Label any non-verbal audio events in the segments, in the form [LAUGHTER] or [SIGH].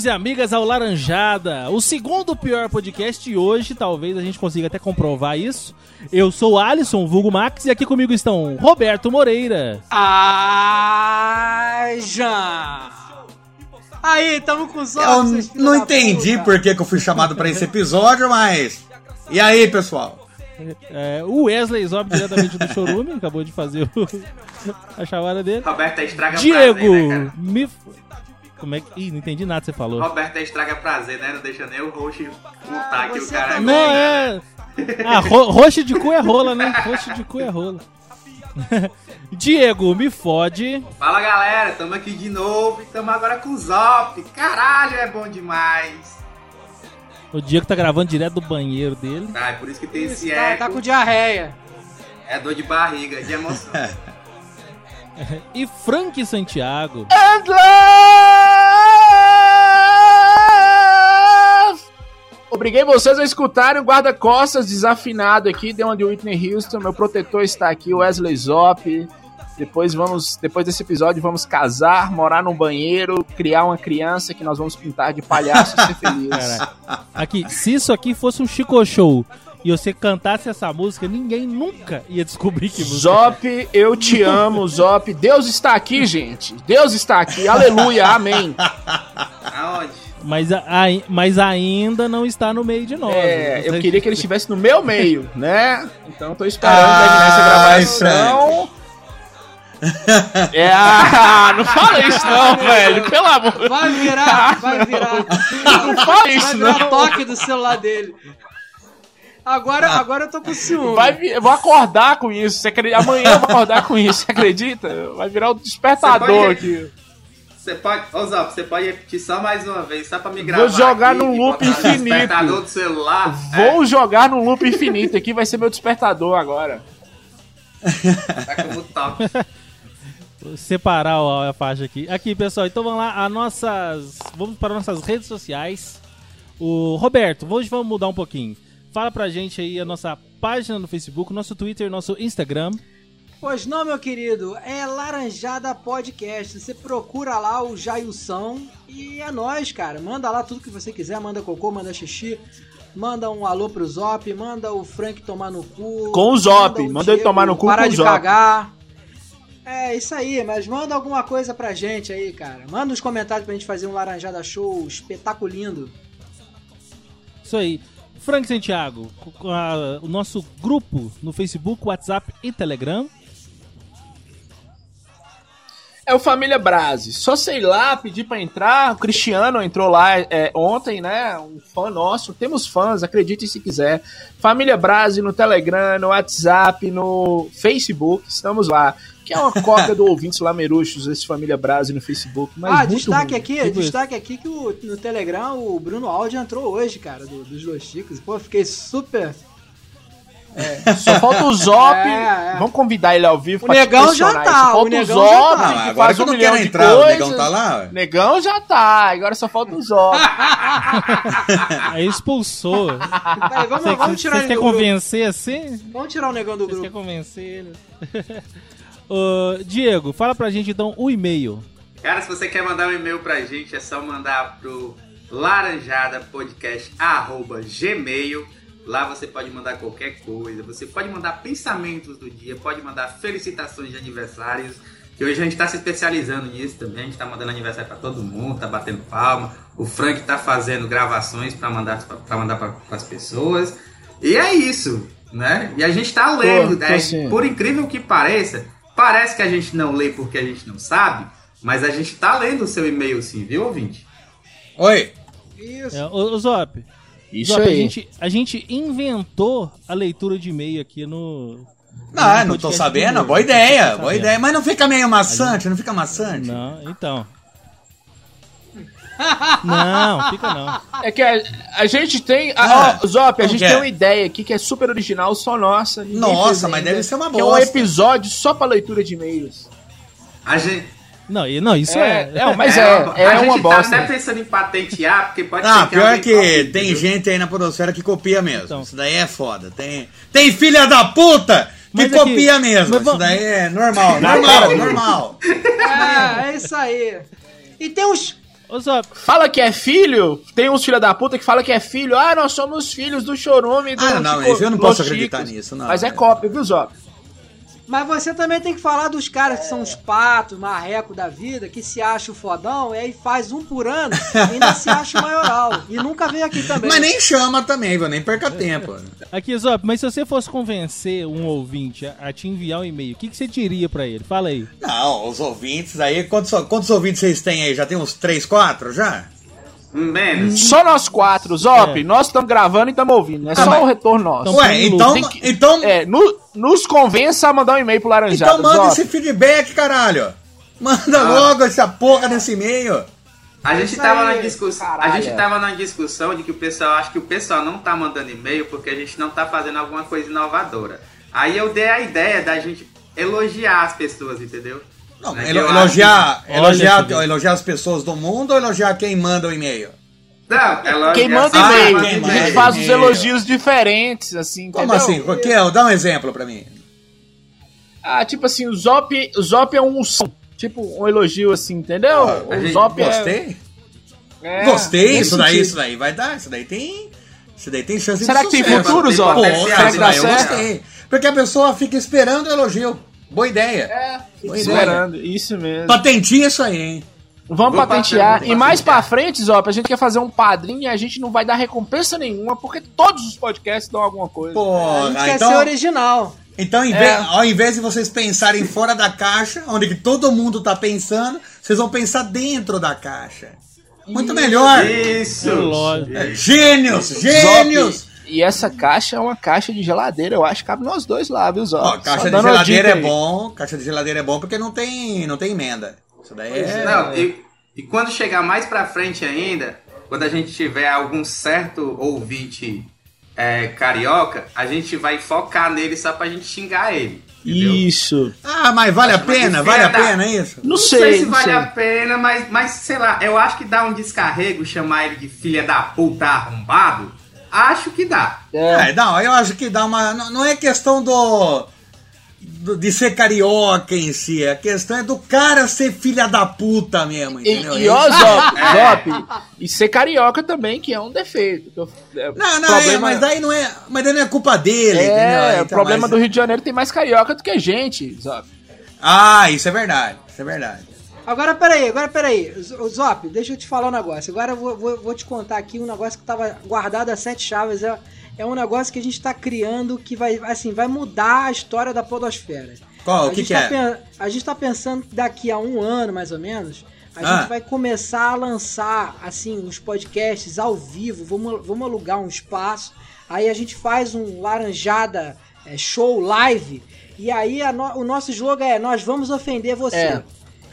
amigos e amigas ao Laranjada, o segundo pior podcast hoje talvez a gente consiga até comprovar isso. Eu sou Alisson, vulgo Max, e aqui comigo estão Roberto Moreira. Ai, já! Aí, tamo com os Eu não entendi por que, que eu fui chamado pra esse episódio, mas. E aí, pessoal? É, o Wesley Zob, diretamente do Chorume, acabou de fazer o... a chamada dele. Roberto estraga Diego, prazer, né, cara? me... Como é que... Ih, não entendi nada que você falou. Roberto estraga prazer, né? Não deixa nem o roxo contar que o cara é Não, bom, né? é... Ah, ro roxo de cu é rola, né? Roxo de cu é rola. [LAUGHS] Diego, me fode. Fala galera, tamo aqui de novo e tamo agora com o Zop. Caralho, é bom demais. O Diego tá gravando direto do banheiro dele. Tá, é por isso que tem esse Tá, eco. tá com diarreia. É dor de barriga, de emoção. [LAUGHS] [LAUGHS] E Frank Santiago. Obriguei vocês a escutarem o guarda-costas desafinado aqui, deu uma de Whitney Houston. Meu protetor está aqui, Wesley Zop. Depois vamos, depois desse episódio, vamos casar, morar num banheiro, criar uma criança que nós vamos pintar de palhaço e ser [LAUGHS] feliz. Aqui, se isso aqui fosse um Chico Show e você cantasse essa música, ninguém nunca ia descobrir que música. Zop, eu te amo, Zop. Deus está aqui, gente. Deus está aqui. Aleluia, amém. Aonde? Mas, a- mas ainda não está no meio de nós. É, eu Você- queria que ele [LAUGHS] estivesse no meu meio, né? Então tô esperando Ai, da Ignacia gravação. É, ah, não fala isso não, [LAUGHS] velho. Pelo amor. Vai virar, vai virar. Não fala Vai isso virar não. toque do celular dele. Agora, agora eu tô com ciúme. Vai, eu vou acordar com isso. Você acredita? Amanhã eu vou acordar com isso, você acredita? Vai virar o despertador Você pode- aqui. Você pode. Ô Zop, você pode repetir só mais uma vez, só pra me gravar. Vou jogar aqui e loop no infinito. despertador do celular. Vou jogar num loop infinito aqui, vai ser meu despertador agora. É, tá como top. Vou separar a faixa aqui. Aqui, pessoal, então vamos lá, as nossas. Vamos para nossas redes sociais. O Roberto, hoje vamos mudar um pouquinho. Fala pra gente aí a nossa página no Facebook, nosso Twitter, nosso Instagram. Pois não, meu querido, é Laranjada Podcast. Você procura lá o Jailson e é nóis, cara. Manda lá tudo que você quiser, manda cocô, manda xixi, manda um alô pro Zop, manda o Frank tomar no cu. Com o Zop, o manda ele tomar no cu Parar com o de Zop. cagar. É isso aí, mas manda alguma coisa pra gente aí, cara. Manda nos comentários pra gente fazer um Laranjada Show espetaculindo. Isso aí. Frank Santiago, o nosso grupo no Facebook, WhatsApp e Telegram. É o Família Brase. Só sei lá, pedir pra entrar. O Cristiano entrou lá é, ontem, né? Um fã nosso. Temos fãs, acreditem se quiser. Família Brase no Telegram, no WhatsApp, no Facebook. Estamos lá. Que é uma cópia do Ouvintes Lameruxos, esse Família Brase no Facebook. Mas ah, muito destaque ruim. aqui, Tipo isso. destaque aqui que o- no Telegram o Bruno Aldi entrou hoje, cara, do- dos dois chicos. Pô, fiquei super. Só falta o Zop. [LAUGHS] É, é. Vamos convidar ele ao vivo O Negão já tá, Só o falta Negão Zop, já tá. que agora que eu não quero entrar, o coisas. negão tá lá. ué. Negão já tá, agora só falta o Zop. [LAUGHS] Aí expulsou. Vamos, Vocês vamos tirar vocês ele do grupo. convencer assim? Vamos tirar o negão do Vocês querem grupo. convencer ele? [LAUGHS] Ô, Diego, fala pra gente então o e-mail. Cara, se você quer mandar um e-mail pra gente, é só mandar pro laranjadapodcast.gmail. Lá você pode mandar qualquer coisa. Você pode mandar pensamentos do dia, pode mandar felicitações de aniversários. Que hoje a gente tá se especializando nisso também. A gente tá mandando aniversário pra todo mundo, tá batendo palma. O Frank tá fazendo gravações pra mandar para mandar para as pessoas. E é isso, né? E a gente tá lendo, né? sim. Por incrível que pareça, parece que a gente não lê porque a gente não sabe, mas a gente tá lendo o seu e-mail sim, viu, ouvinte? Oi. Isso. É, Zop, Isso Zop, A aí. gente, a gente inventou a leitura de e-mail aqui no. Não, no não tô sabendo. do- Boa ideia, Não boa ideia. Mas não fica meio maçante, não fica maçante? Não, então. Não, fica não. É que a, a gente tem. a- Ah, ó, Zop, a gente que é? tem uma ideia aqui que é super original, só nossa. Nossa, mas ainda, deve ser uma Que é um episódio só pra leitura de e-mails. A gente, Não, e- não isso é. É, não, mas é, a é, gente uma tá bosta. até pensando em patentear, porque pode Ah, ser que pior que tem entendeu? gente aí na podosfera que copia mesmo. Então. Isso daí é foda. Tem, tem filha da puta que Mas aqui- copia mesmo. mas Isso daí é normal, normal, normal. É, é isso aí. E tem uns. Ô, Zop, Fala que é filho, tem uns filha da puta que fala que é filho. Ah, nós somos filhos do Chorume do Ah, não, Chico- eu não posso acreditar Chicos. nisso, não. Mas é cópia, viu, Zop? Mas você também tem que falar dos caras que são os patos, marreco da vida, que se acha o fodão, e aí faz um por ano e ainda se acha o maioral. E nunca veio aqui também. Mas nem chama também, viu? Nem perca tempo. aqui, Zop, mas se você fosse convencer um ouvinte a, a te enviar um e-mail, o que, que você diria pra ele? Fala aí. Não, os ouvintes aí, quantos, quantos ouvintes vocês têm aí? Já tem uns 3, 4 já? Menos. Só nós quatro, Zop, É. nós estamos gravando e estamos ouvindo. É só mas- o retorno nosso. Então, Ué, então, que- então, É, no- nos convença a mandar um e-mail pro Laranjada. então manda Zop. esse feedback, caralho. Manda logo essa porra desse e-mail. A gente Isso tava aí, na discussão, a caralho. gente tava na discussão de que o pessoal acha que o pessoal não tá mandando e-mail porque a gente não tá fazendo alguma coisa inovadora. Aí eu dei a ideia da gente elogiar as pessoas, entendeu? Não, Né, que elo- eu elogiar, Olha, elogiar, elogiar as pessoas do mundo ou elogiar quem manda o e-mail? Não, elogiar Quem manda Ah, e-mail, quem a gente faz os elogios diferentes, assim, Como entendeu? assim? Porque, ó, dá um exemplo pra mim. Ah, tipo assim, o Zop, o Zop é um som, tipo um elogio assim, entendeu? Ah, o gente- Zop é- Gostei? é... Gostei, isso daí, sentido. isso daí vai dar, isso daí tem. Isso daí tem chance Será de que tem sucesso. futuro, Tem Zop? Pô, potencial, Será que dá daí eu certo? gostei. Porque a pessoa fica esperando o elogio. Boa ideia. É, Boa ideia. esperando, isso mesmo. Patentia isso aí, hein? Vamos Vou patentear. E mais pra frente, Zop, a gente quer fazer um padrinho e a gente não vai dar recompensa nenhuma, porque todos os podcasts dão alguma coisa. A Pô, gente ah, quer ser então, original. então em É. vez- ao invés de vocês pensarem fora da caixa, onde que todo mundo tá pensando, vocês vão pensar dentro da caixa. Muito melhor. Isso! É lógico. É, Gênios, gênios. Zop, e essa caixa é uma caixa de geladeira, eu acho que cabe nós dois lá, viu, Zop? Ó, Só caixa de geladeira é aí. bom, caixa de geladeira é bom porque não tem, não tem emenda. Isso daí é... Não, e, e quando chegar mais pra frente ainda, quando a gente tiver algum certo ouvinte é, carioca, a gente vai focar nele só pra gente xingar ele. Entendeu? Isso. Ah, mas vale a pena, vale a pena isso? Não, Não sei, sei, se não vale sei. a pena, mas, mas sei lá, eu acho que dá um descarrego chamar ele de filha da puta arrombado. Acho que dá. É. É, não, eu acho que dá uma. Não, não é questão do, do- de ser carioca em si, a questão é do cara ser filha da puta mesmo, E, entendeu? e ó, Isso- Zop, [LAUGHS] Zop, e ser carioca também, que é um defeito. é, Não, não, é, mas daí não é. Mas daí não é culpa dele, entendeu? É, o Então, problema mas- do Rio de Janeiro tem mais carioca do que gente, Zop. Ah, isso é verdade. Isso é verdade. Agora peraí, agora peraí. Zop, deixa eu te falar um negócio. Agora eu vou, vou, vou te contar aqui um negócio que tava guardado a sete chaves. É, é um negócio que a gente tá criando que vai, assim, vai mudar a história da podosfera. Qual? a O que, gente que tá é? A gente tá pensando que daqui a um ano, mais ou menos, a Ah. gente vai começar a lançar, assim, os podcasts ao vivo. Vamos, vamos alugar um espaço. Aí a gente faz um laranjada é, show live. E aí a no- o nosso jogo é nós vamos ofender você. É.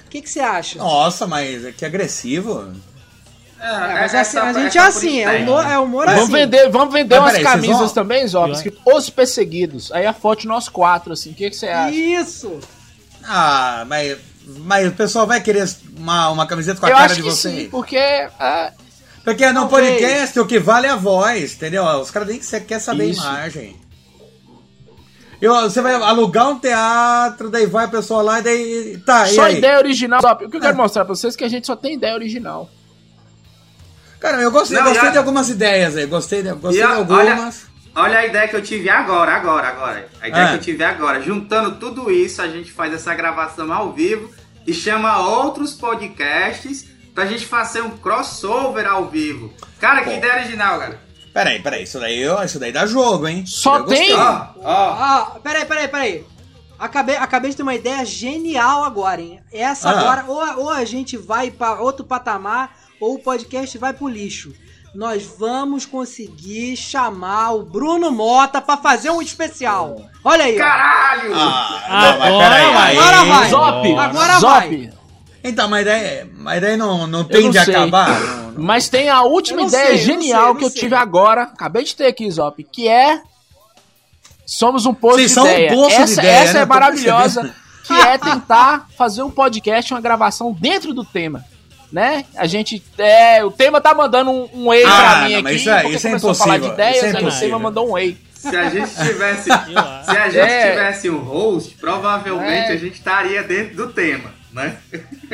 O que que você acha? Nossa, mas que agressivo. É, mas é assim, a gente é assim, é humor, é humor Vamos assim. vender, vamos vender Mas umas peraí, camisas vão- também, Zop, escrito Os Perseguidos. Aí a foto de nós quatro, assim. O que, que você acha? Isso! Ah, mas, mas o pessoal vai querer uma, uma camiseta com a Eu cara acho de que vocês. sim, porque ah, Porque no Talvez. podcast o que vale é a voz, entendeu? Os caras nem que quer saber Isso. a imagem. Eu, você vai alugar um teatro, daí vai a pessoa lá e daí. Tá, e só aí? ideia original. O que eu quero É. mostrar pra vocês é que a gente só tem ideia original. Cara, eu gostei, Não, gostei a- de algumas ideias aí. Gostei de, gostei E de algumas. Olha a ideia que eu tive agora, agora, agora. A ideia Ah. que eu tive agora. Juntando tudo isso, a gente faz essa gravação ao vivo e chama outros podcasts pra gente fazer um crossover ao vivo. Cara, que Pô. ideia original, cara. Peraí, peraí, isso daí, ó, isso daí dá jogo, hein? Só tem- Ó, ó. Ah, peraí, peraí, peraí. Acabei, acabei de ter uma ideia genial agora, hein? Essa Ah. agora, ou, ou a gente vai para outro patamar, ou o podcast vai pro lixo. Nós vamos conseguir chamar o Bruno Mota pra fazer um especial. Olha aí. Caralho! Ah, Agora não, mas peraí. vai. aí- Agora vai. Zop, Agora Zop. vai. Então, mas daí, mas daí não, não tem não de sei. acabar? [LAUGHS] Não, não. Mas tem a última ideia sei, eu genial sei, eu que eu sei. tive agora. Acabei de ter aqui, Zop. Que é. Somos um poço Vocês de são um ideia. de essa ideia, essa né? é maravilhosa. [LAUGHS] Que é tentar fazer um podcast, uma gravação dentro do tema. Né? A gente. É, o tema tá mandando um, um whey Ah, pra mim não, aqui. mas isso é- isso é começou a falar de impossível, ideias, isso é aí o tema impossível. mandou um whey. Se a gente [LAUGHS] tivesse, se a gente É. tivesse um host, provavelmente É. a gente estaria dentro do tema. Né?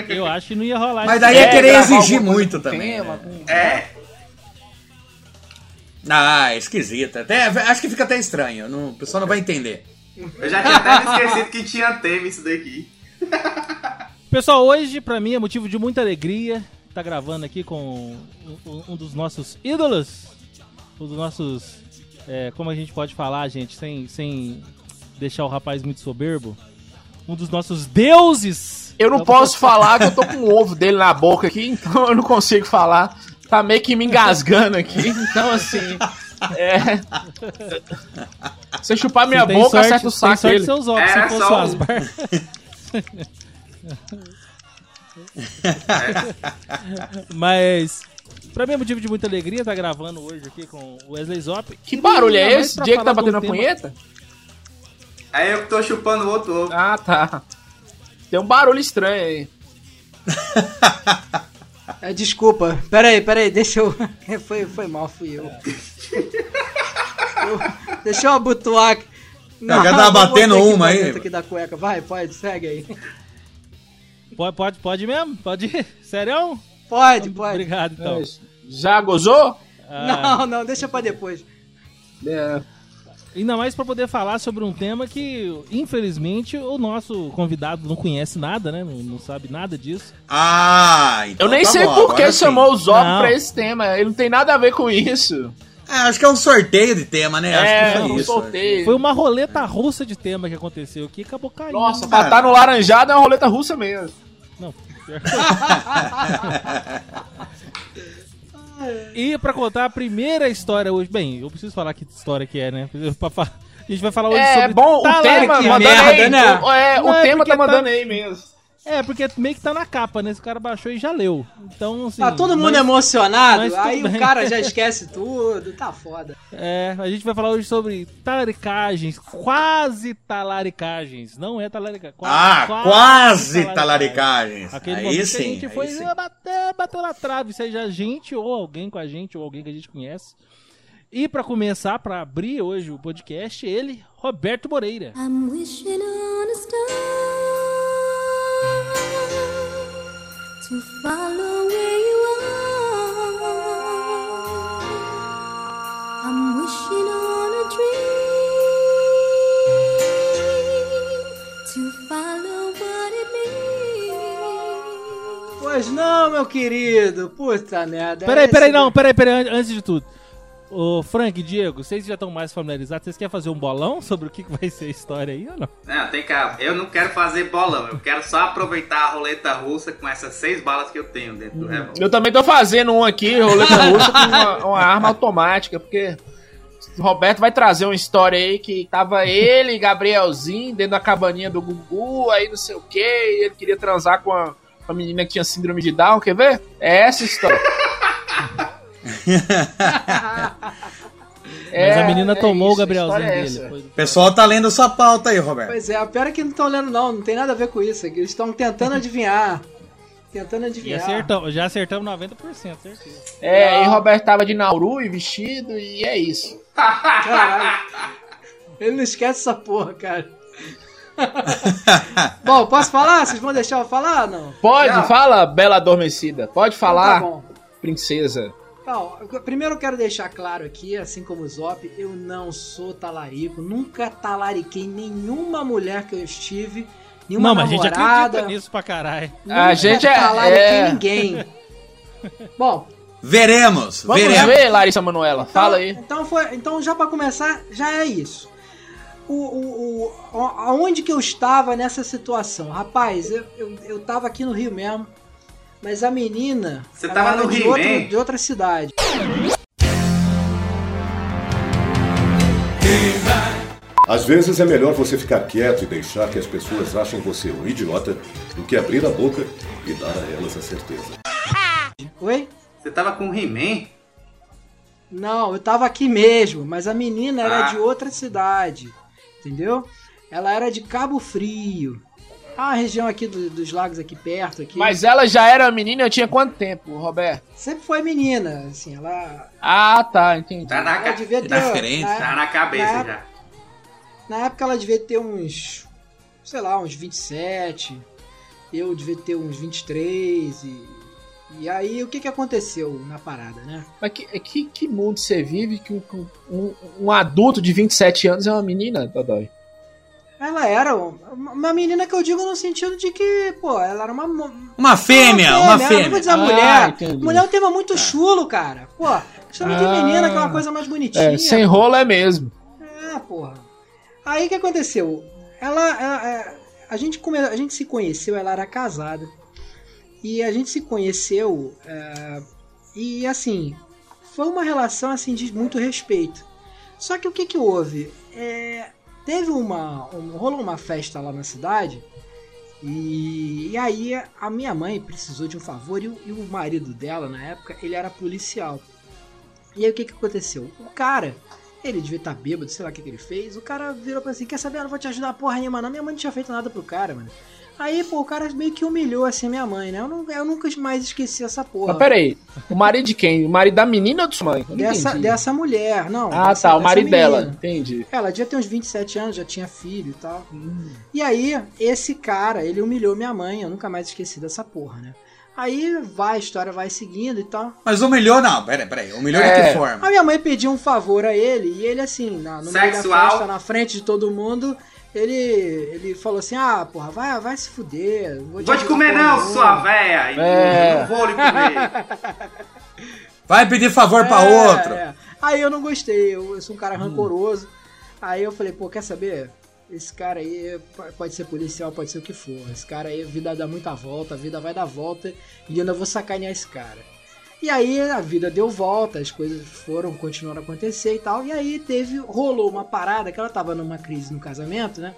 Eu acho que não ia rolar Mas daí é, É, querer exigir muito também. tema, né? É, Ah, esquisito. Até, acho que fica até estranho. Não, o pessoal não vai entender. eu já tinha até esquecido que tinha tema isso daqui. Pessoal, hoje pra mim é motivo de muita alegria. Tá gravando aqui com um, um dos nossos ídolos. Um dos nossos. é, como a gente pode falar, gente, sem, sem deixar o rapaz muito soberbo. Um dos nossos deuses. Eu não Então, posso falar que eu tô com o ovo dele na boca aqui, então eu não consigo falar. Tá meio que me engasgando aqui. Então, assim. É. Se eu chupar minha Você tem boca, sorte- acerta o tem saco sorte dele. seus óculos, Era se fosse só. Mas, pra mim é motivo de muita alegria estar gravando hoje aqui com o Wesley Zop. Que barulho é esse? Diego tá de um batendo a tema- punheta? Aí eu que tô chupando o outro ovo. Ah, tá. Tem um barulho estranho aí. [LAUGHS] É, desculpa, peraí, peraí, deixa eu. [LAUGHS] Foi, foi mal, fui eu. Eu- deixa eu abotoar. Não, já tá batendo uma aí. aqui da cueca. Vai, pode, segue aí. Pode, pode, pode mesmo? Pode ir? Sério? Pode, pode. Obrigado, então. Já gozou? Ah, Não, não, deixa pra depois. É. ainda mais pra poder falar sobre um tema que, infelizmente, o nosso convidado não conhece nada, né? Não, não sabe nada disso. Ah, então Eu nem tá sei bom, por que sim. chamou o Zop Não. pra esse tema. Ele não tem nada a ver com isso. É, acho que é um sorteio de tema, né? Acho é, que um foi isso. sorteio. Foi uma roleta russa de tema que aconteceu aqui e acabou caindo. Nossa, pra estar no laranjado é uma roleta russa mesmo. Não. pior. [LAUGHS] e pra contar a primeira história hoje. Bem, eu preciso falar que história que é, né? A gente vai falar hoje É sobre bom, o tema que mandando merda, aí. né? o- É, o é tema tá mandando tá- aí mesmo. É, porque meio que tá na capa, né? Esse cara baixou e já leu. Então, assim. Tá todo mundo mas- emocionado, mas aí bem. o cara já [LAUGHS] esquece tudo, tá foda. É, a gente vai falar hoje sobre talaricagens, quase talaricagens. Não é talaricagem. Ah, quase talaricagens. Aquele Aí momento que sim. a gente foi aí sim. bater, bateu na trave, seja a gente ou alguém com a gente ou alguém que a gente conhece. E pra começar, pra abrir hoje o podcast, ele, Roberto Moreira. I'm wishing on a star to follow where you are. I'm wishing on a dream to follow what it means. Pois não, meu querido, puta merda. Peraí, peraí, não, peraí, peraí, an- antes de tudo. Ô, Frank Diego, vocês já estão mais familiarizados? Vocês querem fazer um bolão sobre o que que vai ser a história aí ou não? Não, tem calma. Eu não quero fazer bolão. Eu quero só aproveitar a roleta russa com essas seis balas que eu tenho dentro do revólver. Eu também tô fazendo um aqui, roleta [LAUGHS] russa, com uma, uma arma automática, porque o Roberto vai trazer uma história aí que tava ele e Gabrielzinho dentro da cabaninha do Gugu, aí não sei o que, e ele queria transar com a, com a menina que tinha síndrome de Down, quer ver? É essa a [LAUGHS] história. [LAUGHS] Mas a menina é tomou isso, o Gabrielzinho é dele. O pessoal tá lendo sua pauta aí, Roberto. Pois é, a pior é que não estão lendo não, não tem nada a ver com isso. Eles estão tentando adivinhar. [LAUGHS] Tentando E adivinhar. acertamos, já acertamos 90%, certeza. É, e Roberto tava de Nauru e vestido, e é isso. Caralho. Ele não esquece essa porra, cara. [LAUGHS] Bom, posso falar? Vocês vão deixar eu falar ou não? Pode, Não. fala, bela adormecida. Pode falar, Então tá bom. princesa. Eu- primeiro eu quero deixar claro aqui, assim como o Zop, eu não sou talarico, nunca talariquei nenhuma mulher que eu estive, nenhuma Não, mas a gente namorada, acredita nisso pra caralho. A gente é- talariquei é. ninguém. [LAUGHS] Bom, Veremos, Vamos veremos. ver, Larissa Manoela, então, fala aí. Então, foi, então já pra começar, já é isso. O, o, o, aonde que eu estava nessa situação? Rapaz, eu, eu, eu tava aqui no Rio mesmo, mas a menina Você tava no de Rio outra, mesmo? de outra cidade. Às vezes é melhor você ficar quieto e deixar que as pessoas achem você um idiota do que abrir a boca e dar a elas a certeza. Oi? Você tava com o He-Man? Não, eu tava aqui mesmo, mas a menina era Ah. de outra cidade, entendeu? Ela era de Cabo Frio. Ah, a região aqui do- dos lagos aqui perto aqui. Mas ela já era menina, eu tinha quanto tempo, Roberto? sempre foi menina, assim, ela, Ah, tá, entendi. Tá na, ca... devia ter Diferente. na, tá na cabeça na- já. na época ela devia ter uns, sei lá, uns 27. Eu devia ter uns 23 e. E aí, o que que aconteceu na parada, né? Mas que, que, que mundo você vive que um, um, um adulto de 27 anos é uma menina, Dodói? Ela era uma uma menina que eu digo no sentido de que, pô, ela era uma. mo- Uma fêmea, uma Eu não vou fêmea. dizer Ah, mulher. entendi. Mulher é um tema muito chulo, cara. Pô, chama de Ah. menina que é uma coisa mais bonitinha. É, sem rolo é mesmo. É, porra. Aí o que aconteceu? Ela, ela- é, a, gente come, a gente se conheceu, ela era casada. E a gente se conheceu é, e assim, foi uma relação assim de muito respeito. Só que o que que houve? É, teve uma, um- rolou uma festa lá na cidade e, e aí a minha mãe precisou de um favor e o, e o marido dela na época ele era policial. E aí o que que aconteceu? O cara ele devia estar bêbado, sei lá o que, que ele fez. O cara virou pra assim: Quer saber? Eu não vou te ajudar porra nenhuma, não. Minha mãe não tinha feito nada pro cara, mano. Aí, pô, o cara meio que humilhou assim a minha mãe, né? Eu, não, eu nunca mais esqueci essa porra. Mas peraí, o marido de quem? O marido da menina ou de sua mãe? Dessa, entendi. dessa mulher, não. Ah, dessa- tá, o marido dela. Entendi. Ela devia ter uns 27 anos, já tinha filho e tal. E aí, esse cara, ele humilhou minha mãe, eu nunca mais esqueci dessa porra, né? Aí vai, a história vai seguindo e tal. Mas humilhou não, peraí, peraí. Humilhou de É. que forma? A minha mãe pediu um favor a ele e ele, assim, na, no meio da Sexual. festa, na frente de todo mundo, ele, ele falou assim: Ah, porra, vai, vai se fuder. Não Vou te ajudar comer porra não, nenhuma." sua véia. É. Não vou lhe comer. [LAUGHS] Vai pedir favor pra É, outro. é. Aí eu não gostei, eu, eu sou um cara rancoroso. Aí eu falei, pô, quer saber? Esse cara aí pode ser policial, pode ser o que for. Esse cara aí, a vida dá muita volta, a vida vai dar volta e eu ainda vou sacanear esse cara. E aí a vida deu volta, as coisas foram, continuaram a acontecer e tal. E aí teve, rolou uma parada que ela tava numa crise no casamento, né?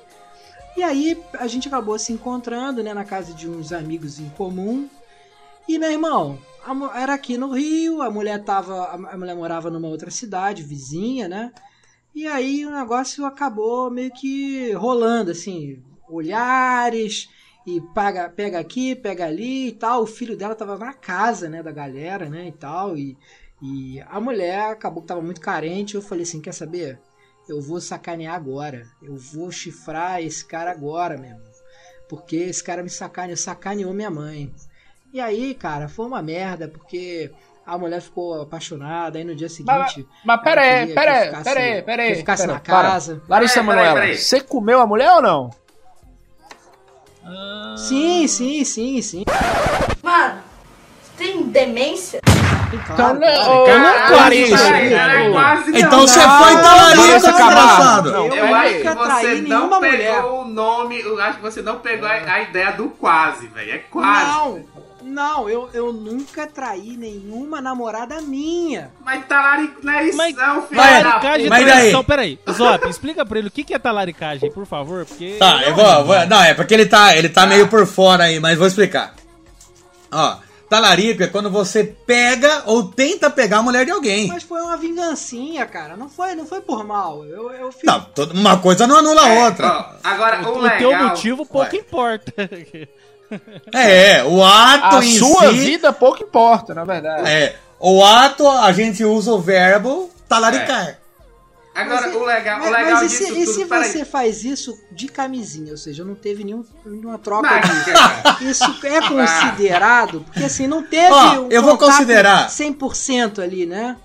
E aí a gente acabou se encontrando, né, na casa de uns amigos em comum. E meu irmão, era aqui no Rio, a mulher tava, a mulher morava numa outra cidade, vizinha, né? E aí o negócio acabou meio que rolando, assim, olhares e paga, pega aqui, pega ali e tal. O filho dela tava na casa, né, da galera, né, e tal. E, e a mulher acabou que tava muito carente. Eu falei assim, quer saber? Eu vou sacanear agora. Eu vou chifrar esse cara agora, meu irmão. Porque esse cara me sacaneou, sacaneou minha mãe. E aí, cara, foi uma merda, porque a mulher ficou apaixonada, aí no dia seguinte. Mas pera aí, queria pera aí, ficasse- pera aí, que pera aí. ficasse pera, na para. casa. Larissa Peraí, peraí, Manoela, você comeu a mulher ou não? Sim, sim, sim, sim. Mano, você tem demência? Claro, Então, claro. não. Então você Não, foi talarico, desgraçado. Não, Eu Eu acho que você não pegou mulher. o nome, eu acho que você não pegou a, a ideia do quase, velho. É quase. Não, não, eu, eu nunca traí nenhuma namorada minha. Mas talarico não é isso Mas não, filho Vai, da Talaricagem e Mas daí? Peraí, Zop, explica pra ele o que que é talaricagem, por favor, porque... Tá, eu vou, vou- Não, é porque ele tá, ele tá meio por fora aí, mas vou explicar. Ó, talarico é quando você pega ou tenta pegar a mulher de alguém. Mas foi uma vingancinha, cara. Não foi, não foi por mal. Eu, eu fiz. Não, uma coisa não anula a É, outra. ó, agora, o, O legal... teu motivo pouco Ué. importa. [LAUGHS] [LAUGHS] É, o ato A em sua si. vida pouco importa, na verdade. É, o ato a gente usa o verbo talaricar. Agora, Mas o legal, mas, o legal mas e disso se, e se você faz isso de camisinha? Ou seja, não teve nenhum, nenhuma troca de. cara. [LAUGHS] Isso é considerado? Porque assim, não teve Ó, um eu vou considerar. 100% ali, né?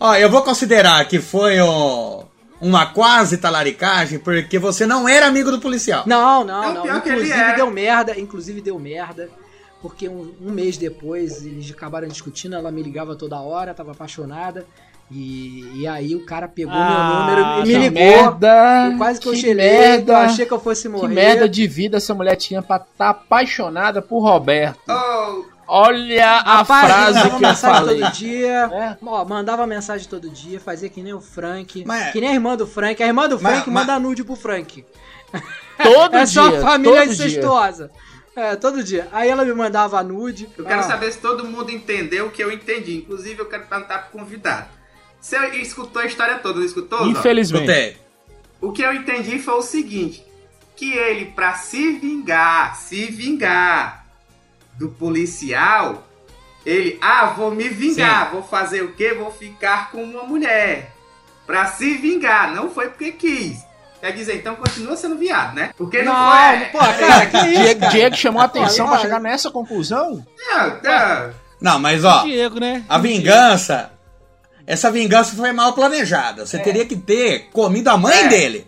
Ó, eu vou considerar que foi ó, uma quase talaricagem porque você não era amigo do policial. Não, não, É não. Inclusive deu merda, inclusive deu merda. Porque um, um mês depois eles acabaram discutindo, ela me ligava toda hora, tava apaixonada. E, e aí o cara pegou Ah, meu número e me ligou. merda. Eu quase que eu que gelei, merda. eu achei que eu fosse morrer. Que merda de vida essa mulher tinha pra estar apaixonada por Roberto. Oh, Olha a Rapaz, frase que eu mensagem falei. todo dia. É. Ó, mandava mensagem todo dia, fazia que nem o Frank. Mas- Que nem a irmã do Frank. A irmã do Mas- Frank mas- manda nude pro Frank. Todo [LAUGHS] é dia. só família incestuosa. É, todo dia. Aí ela me mandava nude. eu quero Ah, saber se todo mundo entendeu o que eu entendi. Inclusive, eu quero perguntar pro convidado. Você escutou a história toda, não escutou? Infelizmente. O que eu entendi foi o seguinte: que ele, pra se vingar, se vingar do policial, ele, ah, vou me vingar, vou fazer o quê? Vou ficar com uma mulher. Pra se vingar, não foi porque quis. Quer dizer, então continua sendo viado, né? Porque não, Não, foi. pô, cara, que isso, Diego, cara? Diego chamou a atenção pra chegar nessa conclusão? Não, não. Não, mas ó, Diego, né? a vingança. Essa vingança foi mal planejada. Você teria que ter comido a mãe É. dele.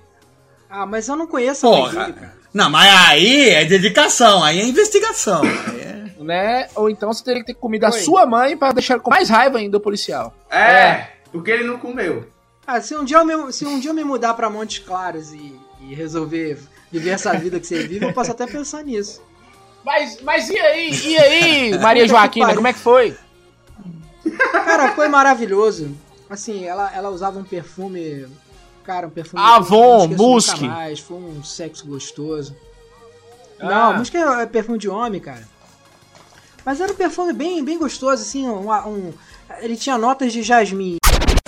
Ah, mas eu não conheço a mãe Porra. dele, cara. Não, mas aí é dedicação, aí é investigação. Aí [LAUGHS] é... Né? Ou então você teria que ter comido a Oi. sua mãe pra deixar com mais raiva ainda o policial. É, porque ele não comeu. Ah, se um dia eu me, se um dia eu me mudar pra Montes Claros e, e resolver viver essa vida que você vive, eu posso até pensar nisso. Mas, mas e aí? E aí, Maria que Joaquina, como é que foi? Cara, foi maravilhoso. Assim, ela, ela usava um perfume. Cara, um perfume. Avon, não esqueço Musk. Foi um sexo gostoso. Ah. Não, Musk é perfume de homem, cara. Mas era um perfume bem, bem gostoso, assim. Um, um- ele tinha notas de jasmim.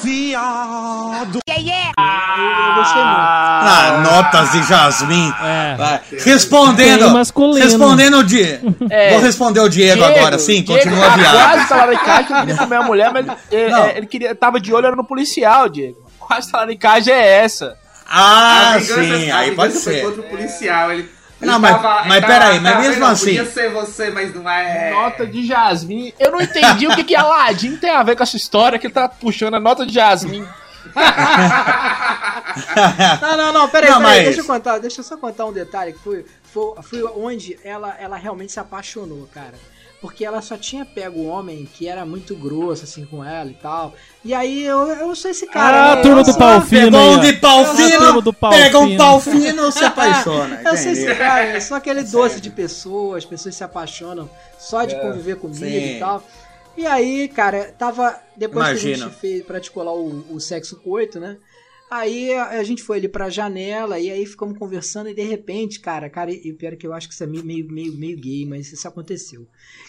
Viado! Eu, eu gostei muito. Ah, notas de Jasmine. É. Vai. Respondendo. Masculino. Respondendo o Diego. É. Vou responder o Diego, agora sim, Diego continua tá viado. Quase caixa, ele queria comer a mulher, mas ele, [LAUGHS] Não. é, ele queria, tava de olho era no policial, Diego. Quase caixa é essa. Ah, sim, aí pode vingança foi ser. contra o policial. Ele, Não, mas- tava- mas ele peraí, mas tava mesmo assim- Podia ser você, mas não é. Nota de Jasmine. Eu não entendi o que, que Aladdin tem a ver com essa história que ele tá puxando a nota de Jasmine. [LAUGHS] Não, não, não, peraí, Não, peraí, mas- deixa eu contar, deixa eu só contar um detalhe que foi, foi, foi onde ela, ela realmente se apaixonou, cara. Porque ela só tinha pego um homem que era muito grosso, assim, com ela e tal. E aí eu, eu sou esse cara. Ah, né? turma do sou- pau fino Pegou um ó. de pau Ah, turma fino, do pau pega um fino. pau fino, se [LAUGHS] apaixona. Eu sei esse cara, eu sou aquele doce de pessoas, as pessoas se apaixonam só de conviver comigo sim. e tal. E aí, cara, tava. Depois que a gente fez, praticou lá o, o sexo coito, né? Aí a, gente foi ali pra janela e aí ficamos conversando e de repente, cara, cara, e pior é que eu acho que isso é meio, meio, meio, meio gay, mas isso aconteceu.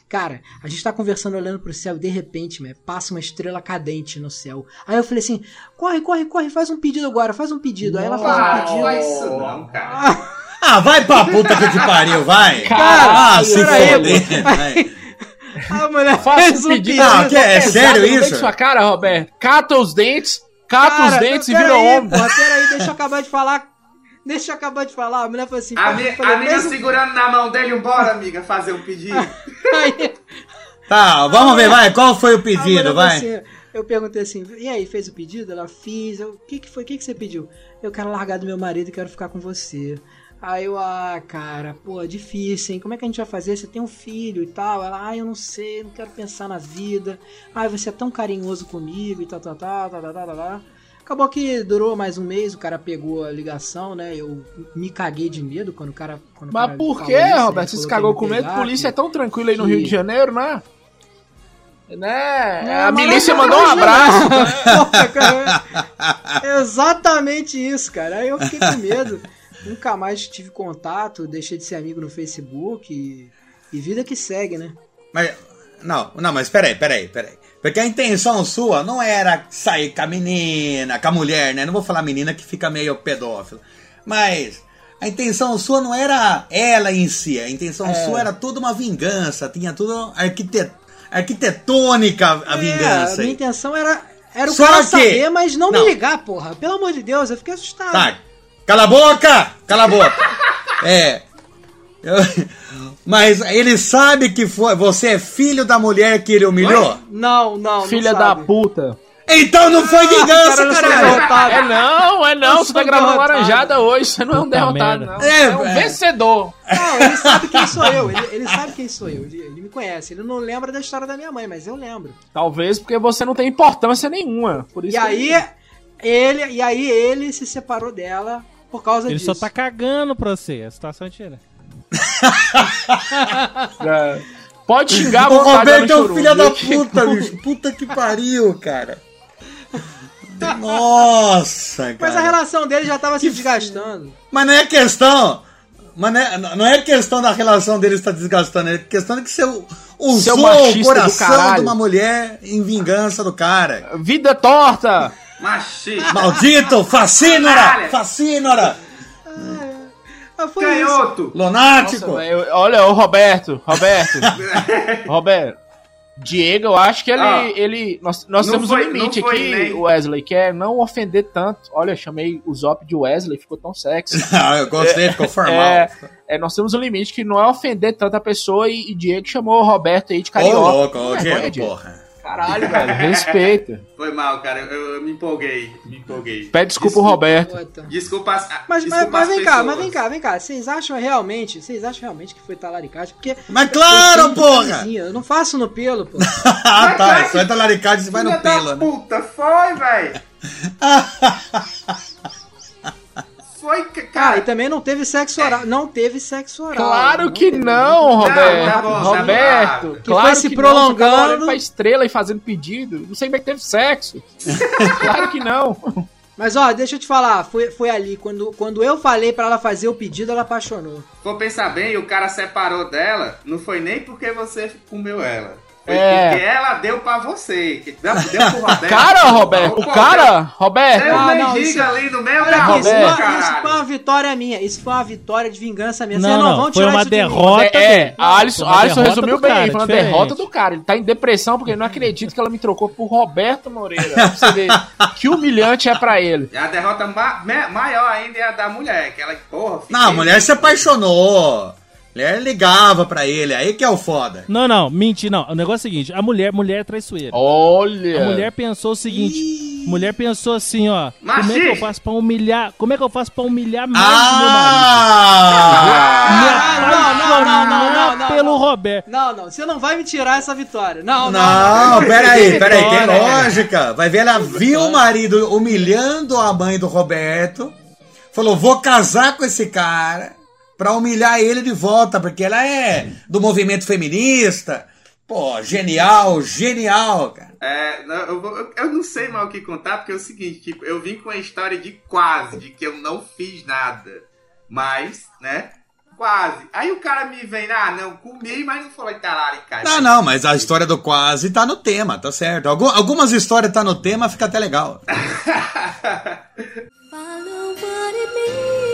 Cara, a gente tá conversando olhando pro céu e de repente, né, passa uma estrela cadente no céu. Aí eu falei assim: corre, corre, corre, faz um pedido agora, faz um pedido. Aí ela faz um Ah, pedido. não faz isso não, cara. [LAUGHS] Ah, vai pra puta que te pariu, vai. Cara, ah, se foder. vai. A mulher Faça fez um pedido. pedido. Ah, que é Pesado sério isso? sua cara, Roberto. Cata os dentes, cata os Cara, dentes e vira aí, homem. Porra, peraí, deixa eu acabar de falar. Deixa eu acabar de falar. A mulher falou assim: A, pô, mi- eu falei, a menina segurando na mão dele, bora, amiga, fazer um pedido. [LAUGHS] Aí, Tá, vamos ver, vai. Qual foi o pedido, vai? assim, eu perguntei assim: e aí, fez o pedido? Ela fiz. Eu, O que, que foi? O que, que você pediu? Eu quero largar do meu marido e quero ficar com você. Aí eu, ah, cara, pô, difícil, hein? Como é que a gente vai fazer? Você tem um filho e tal. Ela, ah, eu não sei, não quero pensar na vida. Ai, você é tão carinhoso comigo e tal, tal, tal, tal, tal, tal, tal, tal. Acabou que durou mais um mês, o cara pegou a ligação, né? Eu me caguei de medo quando o cara. Quando o Mas cara por que, isso, ele Roberto? Você se cagou com medo? pegar, Polícia é tão tranquilo aí no que- Rio de Janeiro, né? Né? É, a milícia não- mandou um abraço. [LAUGHS] É exatamente isso, cara. Aí eu fiquei com medo. Nunca mais tive contato, deixei de ser amigo no Facebook e, e vida que segue, né? Mas, não, não, mas peraí, peraí, peraí. Porque a intenção sua não era sair com a menina, com a mulher, né? Não vou falar menina que fica meio pedófilo. Mas a intenção sua não era ela em si. A intenção É. sua era toda uma vingança. Tinha tudo arquitet... arquitetônica a É, vingança. a minha aí. intenção era, era o Só cara que- saber, mas não, Não. me ligar, porra. Pelo amor de Deus, eu fiquei assustado. Tá, cala a boca! Cala a boca! é. Eu- Mas ele sabe que foi, você é filho da mulher que ele humilhou? Não, não, Filha não da puta. Então não foi vingança, cara não foi caralho! derrotado. É não, é não. Você tá gravando derrotado. laranjada hoje. Você não é um Puta derrotado, merda. não. É, É, um é. vencedor. Não, ele sabe quem sou eu. Ele, ele sabe quem sou eu. Ele, ele me conhece. Ele não lembra da história da minha mãe, mas eu lembro. Talvez porque você não tem importância nenhuma. Por isso E aí, ele, e aí ele se separou dela por causa Ele disso. só tá cagando pra você. A situação é tira. [LAUGHS] É. Pode xingar, O vou cagar no Roberto é um filho da puta, bicho. Puta que pariu, cara. Nossa, Mas a cara. relação dele já tava se desgastando. Mas não é questão. Mas não é, não é questão da relação dele estar desgastando, é questão de que você usou Seu o machista do coração caralho. de uma mulher em vingança do cara. Vida torta. Machista. Maldito! Facínora! Facínora! Ah, foi isso. Canhoto. Lunático! Nossa, velho, olha, o Roberto, Roberto, [LAUGHS] Roberto. Diego, eu acho que ele. Ah. ele nós nós temos foi- um limite aqui, nem- Wesley, que é não ofender tanto. Olha, eu chamei o Zop de Wesley, ficou tão sexy. [LAUGHS] Ah, eu gostei, ficou formal. É, é, nós temos um limite que não é ofender tanto a pessoa e, e Diego chamou o Roberto aí de Ô, carioca. louco, ô, Vergonha, Diego, Diego. porra. Caralho, velho, respeita. [LAUGHS] Foi mal, cara. Eu, eu me empolguei. Me empolguei. Pede desculpa ao Roberto. Puta. Desculpa as, Mas, mas, desculpa mas as vem cá, pessoas. mas vem cá, vem cá. Vocês acham realmente, vocês acham realmente que foi talaricagem? Porque Mas claro, porra! camisinha, Eu não faço no pelo, pô. [LAUGHS] Ah, tá. Mas, Isso é talaricagem, você vai no pelo, né? puta, foi, velho. [LAUGHS] foi, ca- Ah, cara. e também não teve sexo oral. Não teve sexo oral. Claro que teve. não, Roberto. tá bom, tá Roberto. Que claro foi se que prolongando. Não, pra estrela e fazendo pedido. Não sei como é que teve sexo. [LAUGHS] claro que não. Mas ó, deixa eu te falar, foi, foi ali, quando, quando eu falei pra ela fazer o pedido, ela apaixonou. For pensar bem, o cara separou dela, não foi nem porque você comeu ela. Foi É. porque ela deu pra você. Que deu, deu pro [LAUGHS] Roberto. Cara, Roberto, o cara, Você Roberto. é Ah, não, isso- ali no meio Olha da isso, rua, foi uma- caralho. isso foi uma vitória minha. Isso foi uma vitória de vingança minha. Vocês Não, não, não, vão foi tirar uma isso de mim. derrota. É, é, Não, a Alisson, resumiu do bem, cara, foi uma diferente. derrota do cara. Ele tá em depressão porque ele não acredita que ela me trocou por Roberto Moreira. Pra você ver [LAUGHS] que humilhante é pra ele. E a derrota ma- ma- maior ainda é a da mulher, que ela, porra, Não, a mulher se apaixonou. A mulher ligava pra ele, aí que é o foda. Não, não, mentira, não. O negócio é o seguinte: a mulher, mulher é traiçoeira. Olha. A mulher pensou o seguinte: mulher pensou assim, ó. Como é que eu faço pra humilhar? Como é que eu faço pra humilhar mais o meu marido? Ah! Me Ah, não, não, não, não, não, apaixonar não, pelo não. Roberto. Não, não, você não vai me tirar essa vitória. Não, não. Não, peraí, peraí, tem lógica. Vai ver, ela viu o marido humilhando a mãe do Roberto. Falou, vou casar com esse cara pra humilhar ele de volta, porque ela é do movimento feminista. Pô, genial, genial, cara. É, não, eu, vou- eu- eu não sei mais o que contar, porque é o seguinte, tipo, eu vim com a história de quase, de que eu não fiz nada. Mas, né? Quase. Aí o cara me vem, ah, não, comi, mas não falou talaricagem. Não, não, mas a história do quase tá no tema, tá certo. Algu- Algumas histórias tá no tema, fica até legal. Follow what it means.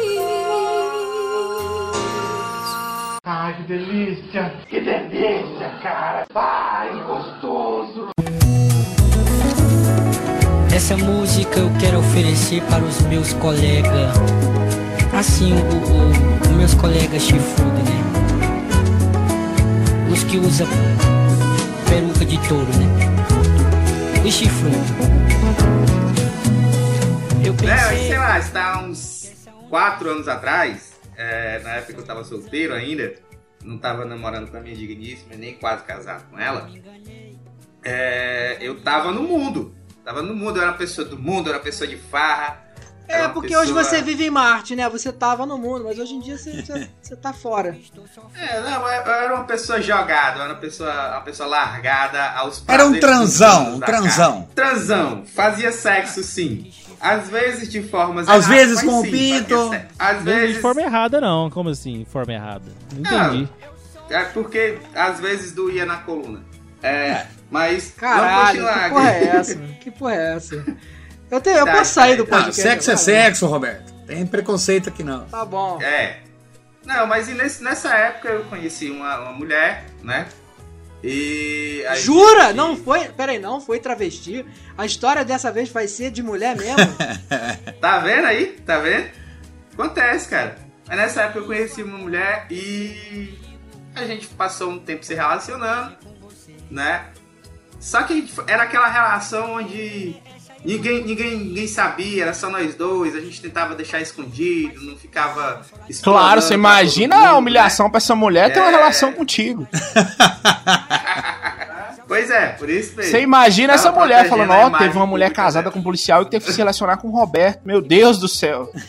Essa música eu quero oferecer para os meus colegas. Assim, o, o- os meus colegas chifrudos, né? Os que usam peruca de touro, né? Os chifrudos. Eu É, pensei. sei lá, está uns quatro anos atrás, é, na época que eu tava solteiro ainda, não tava namorando com a minha digníssima, nem quase casado com ela, é, eu tava no mundo. Tava no mundo, eu era uma pessoa do mundo, eu era uma pessoa de farra. É, porque pessoa- hoje você vive em Marte, né? Você tava no mundo, mas hoje em dia você, você, você tá fora. É, não, eu eu era uma pessoa jogada, eu era uma pessoa, uma pessoa largada aos Era um transão, um transão. carne. Transão, fazia sexo sim. Às vezes de formas Às erradas, vezes com o pinto. Às Não vezes de forma errada, não. Como assim, forma errada? Não entendi. É porque às vezes doía na coluna. É, mas Caralho, vamos que continuar porra é essa? Que porra é essa? Eu, tenho, eu Tá, posso sair do tá, Ah, podcast. sexo é sexo, Roberto. Tem preconceito aqui não. Tá bom. É. Não, mas nesse- nessa época eu conheci uma, uma mulher, né? E. Jura? gente- Não foi. Pera aí, não foi travesti. A história dessa vez vai ser de mulher mesmo. [LAUGHS] Tá vendo aí? Tá vendo? Acontece, cara. Mas nessa época eu conheci uma mulher e a gente passou um tempo se relacionando, né? Só que era aquela relação onde ninguém, ninguém, ninguém sabia, era só nós dois, a gente tentava deixar escondido, não ficava. Claro, você imagina mundo, a humilhação pra essa mulher ter uma É. relação contigo. né? [LAUGHS] Pois é, por isso mesmo. Você imagina essa mulher falando, ó, teve uma mulher casada com um policial e teve que se relacionar com o Roberto. Meu Deus do céu. [LAUGHS]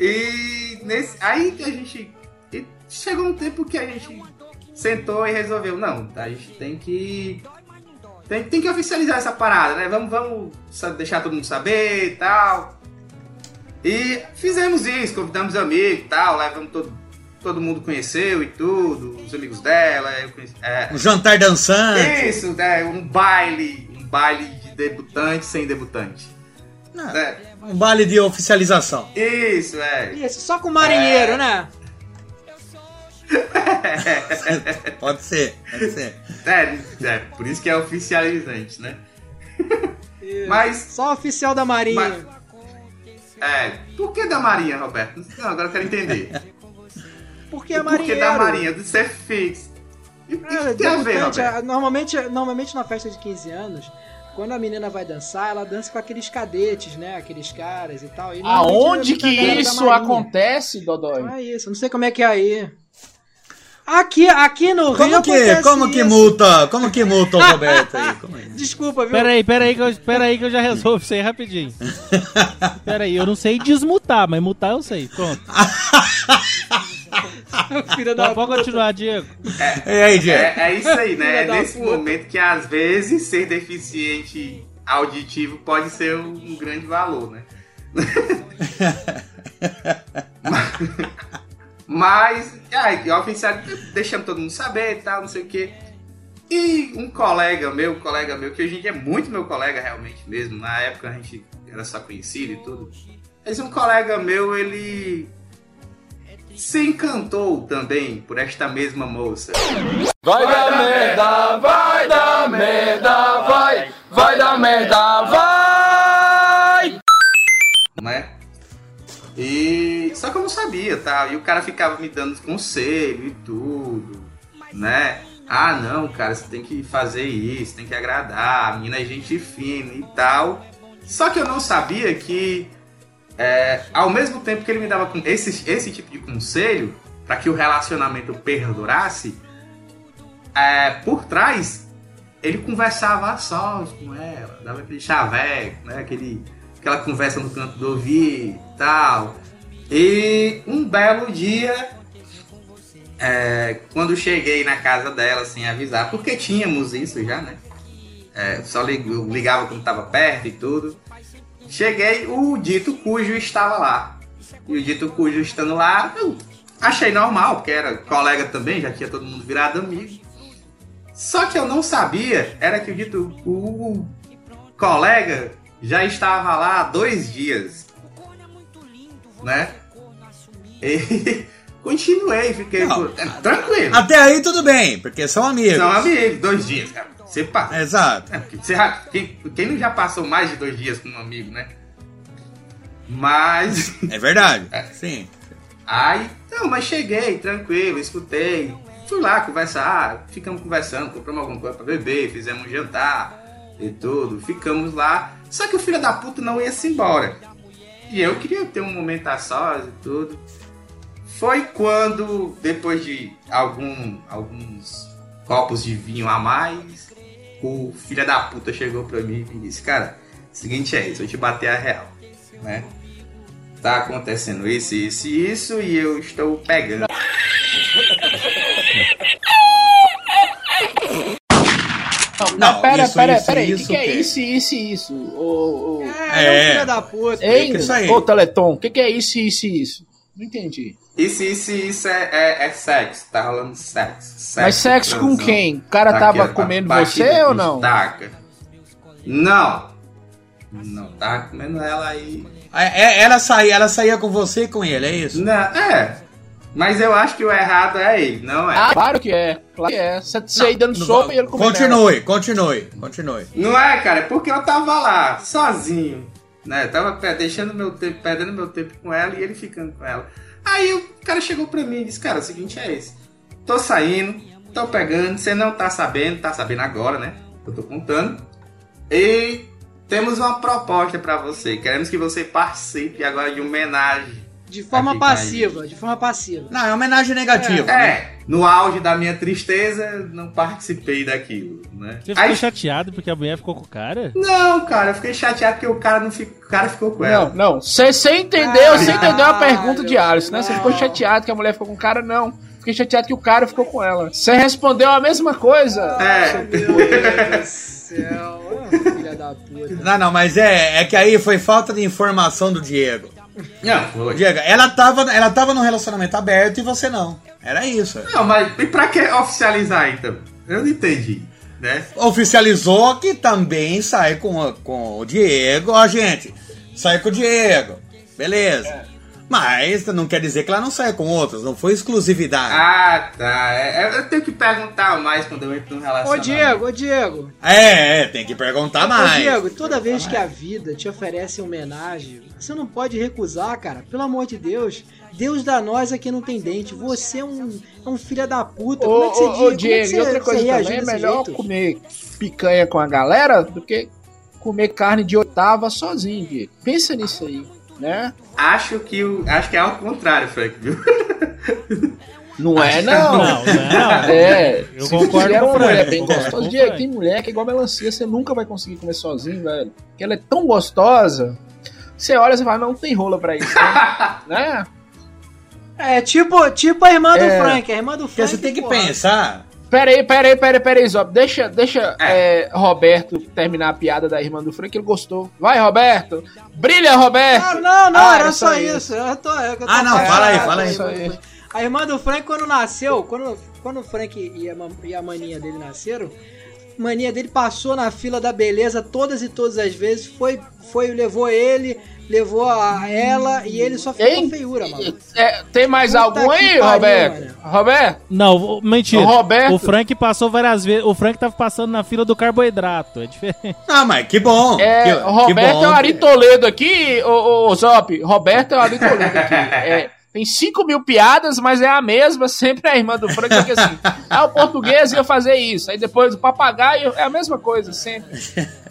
E nesse, aí que a gente. chegou um tempo que a gente sentou e resolveu, não, a gente tem que. Tem, tem que oficializar essa parada, né? Vamos, vamos deixar todo mundo saber e tal. E fizemos isso, convidamos amigos e tal, levamos todo, todo mundo conheceu e tudo, os amigos dela, eu conheci, é, Um jantar dançante. isso, né? Um baile, um baile de debutante sem debutante. né? Um baile de oficialização. Isso, é. Isso, só com marinheiro, É. né? [LAUGHS] pode ser, pode ser. É, é, por isso que é oficializante, né? Mas. Só oficial da Marinha. Mas- É, por que da Marinha, Roberto? Não, agora eu quero entender. Porque é Por que da Marinha? Do ser fixo. E o que É, tem a ver, Roberto? é, normalmente, normalmente na festa de 15 anos, quando a menina vai dançar, ela dança com aqueles cadetes, né? Aqueles caras e tal. E Aonde é que isso Marinha. acontece, Dodói? É isso, não sei como é que é aí. Aqui, aqui no Rio Como que, acontece como que isso. multa? Como que multa o Roberto aí? [LAUGHS] Como é? Desculpa, viu? Pera aí, pera aí, que eu, pera aí que eu já resolvo isso aí rapidinho. Pera aí, eu não sei desmutar, mas mutar eu sei. Pronto. [LAUGHS] Filha da Tá, pode continuar, Diego. E aí, Diego? É, é isso aí, né? É nesse puta. momento que às vezes ser deficiente auditivo pode ser um, um grande valor, né? Mas, [LAUGHS] aí, oficial, deixando todo mundo saber e tal, não sei o quê. E um colega meu, um colega meu, que hoje em dia é muito meu colega realmente mesmo, na época a gente era só conhecido e tudo. Mas um colega meu, ele se encantou também por esta mesma moça. Vai dar merda, vai dar merda, vai, vai dar merda, vai! Não sabia, tá? E o cara ficava me dando conselho e tudo, né? Ah, não, cara, você tem que fazer isso, tem que agradar, a menina é gente fina e tal. Só que eu não sabia que, é, ao mesmo tempo que ele me dava esse, esse tipo de conselho, para que o relacionamento perdurasse, é, por trás ele conversava a sós com ela, dava aquele chaveco, né? Aquele, aquela conversa no canto do ouvido e tal. E um belo dia, é, quando cheguei na casa dela sem avisar, porque tínhamos isso já, né? É, só ligava quando estava perto e tudo. Cheguei, o dito cujo estava lá. E o dito cujo estando lá, eu achei normal, porque era colega também, já tinha todo mundo virado amigo. Só que eu não sabia, era que o dito o colega já estava lá há dois dias. Né? E [LAUGHS] continuei, fiquei Não. por- é, tranquilo. Até aí tudo bem, porque são amigos. São amigos, dois dias, cara. Você passa. Exato. É, você quem, quem não já passou mais de dois dias com um amigo, né? Mas. É verdade. [LAUGHS] Sim. Aí, não, mas cheguei, tranquilo, escutei. Fui lá conversar, ficamos conversando, compramos alguma coisa pra beber, fizemos um jantar e tudo, ficamos lá. Só que o filho da puta não ia se embora. E eu queria ter um momento a sós e tudo. Foi quando, depois de algum, alguns copos de vinho a mais, o filho da puta chegou pra mim e disse, cara, seguinte é isso, eu te bater a real, né? Tá acontecendo isso, isso e isso, e eu estou pegando. Não, Não, pera, isso, pera, isso, pera aí. O isso que, que é isso, isso e isso? Ô, ô, É, é É. filho da puta. Hein, isso aí. ô Teleton, o que, que é isso, isso e isso? Não entendi. Isso, isso, isso é, é, é sexo, tá rolando sexo. sexo Mas sexo com transão. quem? O cara Aqui, tava a- comendo você ou não? Taca. Não. Não, tava comendo ela aí. É, é, Ela saía, ela saía com você e com ele, é isso? Não, é. Mas eu acho que o errado é ele, não é? Ah, claro que é. Claro que é. Você você aí dando sopa e ele comendo. Continue, continue, continue. Não é, cara, é porque eu tava lá, sozinho, né? Tava deixando meu tempo, perdendo meu tempo com ela e ele ficando com ela. Aí o cara chegou pra mim e disse, cara, o seguinte é esse. Tô saindo, tô pegando, você não tá sabendo, tá sabendo agora, né? Eu tô contando. E temos uma proposta pra você. Queremos que você participe agora de homenagem. De forma Aqui, passiva, de forma passiva. Não, é homenagem negativa. né? É, no auge da minha tristeza, não participei daquilo, né? Você ficou Aí chateado porque a mulher ficou com o cara? Não, cara, eu fiquei chateado porque o cara não fica, o cara ficou com ela. Não, não. Você entendeu, você entendeu a pergunta de Alisson, né? Você ficou chateado que a mulher ficou com o cara? Não. Fiquei chateado que o cara ficou com ela. Você respondeu a mesma coisa. É. Meu Deus do céu. Ah, Filha da puta. Não, não, mas é, é que aí foi falta de informação do Diego. Não, foi. Diego, ela tava, ela tava num relacionamento aberto e você não. Era isso. Não, mas e pra que oficializar então? Eu não entendi, né? Oficializou que também sai com, com o Diego. Ó, gente, sai com o Diego. Beleza. Mas não quer dizer que ela não saia com outros, não foi exclusividade. Ah, tá. É, é, eu tenho que perguntar mais quando eu entro num Ô relacionamento. Diego, ô Diego. É, é, tem que perguntar Ô mais. Diego, toda vez que a vida te oferece homenagem, você não pode recusar, cara. Pelo amor de Deus. Deus da nós aqui não tem dente. Você é um, é um filho da puta. Como é que você Ô, ô, diz? Como é Diego, que e outra você, coisa você também, é melhor jeito? comer picanha com a galera do que comer carne de oitava sozinho, Diego. Pensa nisso aí, né? Acho que, o, acho que é ao contrário, Frank, viu? [LAUGHS] Não é, não. Não, não. É, [LAUGHS] Eu se concordo tiver com uma mulher eu bem gostosa, Frank. tem mulher que é igual melancia, você nunca vai conseguir comer sozinho, velho. Porque ela é tão gostosa, você olha e fala, não, não tem rola pra isso, né? [LAUGHS] né? É tipo, tipo a irmã do É. Frank. A irmã do Porque Frank. você tem que porra. pensar. Pera aí, pera aí, pera aí, pera aí, Zop. Deixa, deixa é, Roberto terminar a piada da irmã do Frank, ele gostou. Vai, Roberto! Brilha, Roberto! Ah, não, não, Ah, era era só só isso. Eu tô, eu tô Ah, não, fala aí, fala aí. Isso A irmã do Frank, quando nasceu, quando, quando o Frank e a, e a maninha dele nasceram, a maninha dele passou na fila da beleza todas e todas as vezes, foi, foi levou ele, levou a ela e ele só ficou feiura, mano. É, tem mais Puta algum aí, pariu, Roberto? mano. Roberto? Não, mentira. O Roberto- O Frank passou várias vezes. O Frank tava passando na fila do carboidrato. É diferente. Ah, mas que bom. É, que, o Roberto que bom. é o Ari Toledo aqui, ô, Zop. Roberto é o Ari Toledo aqui. [LAUGHS] É, tem 5 mil piadas, mas é a mesma, [LAUGHS] sempre a irmã do Frank, porque assim, [LAUGHS] ah, o português ia fazer isso, aí depois o papagaio é a mesma coisa, sempre. [LAUGHS]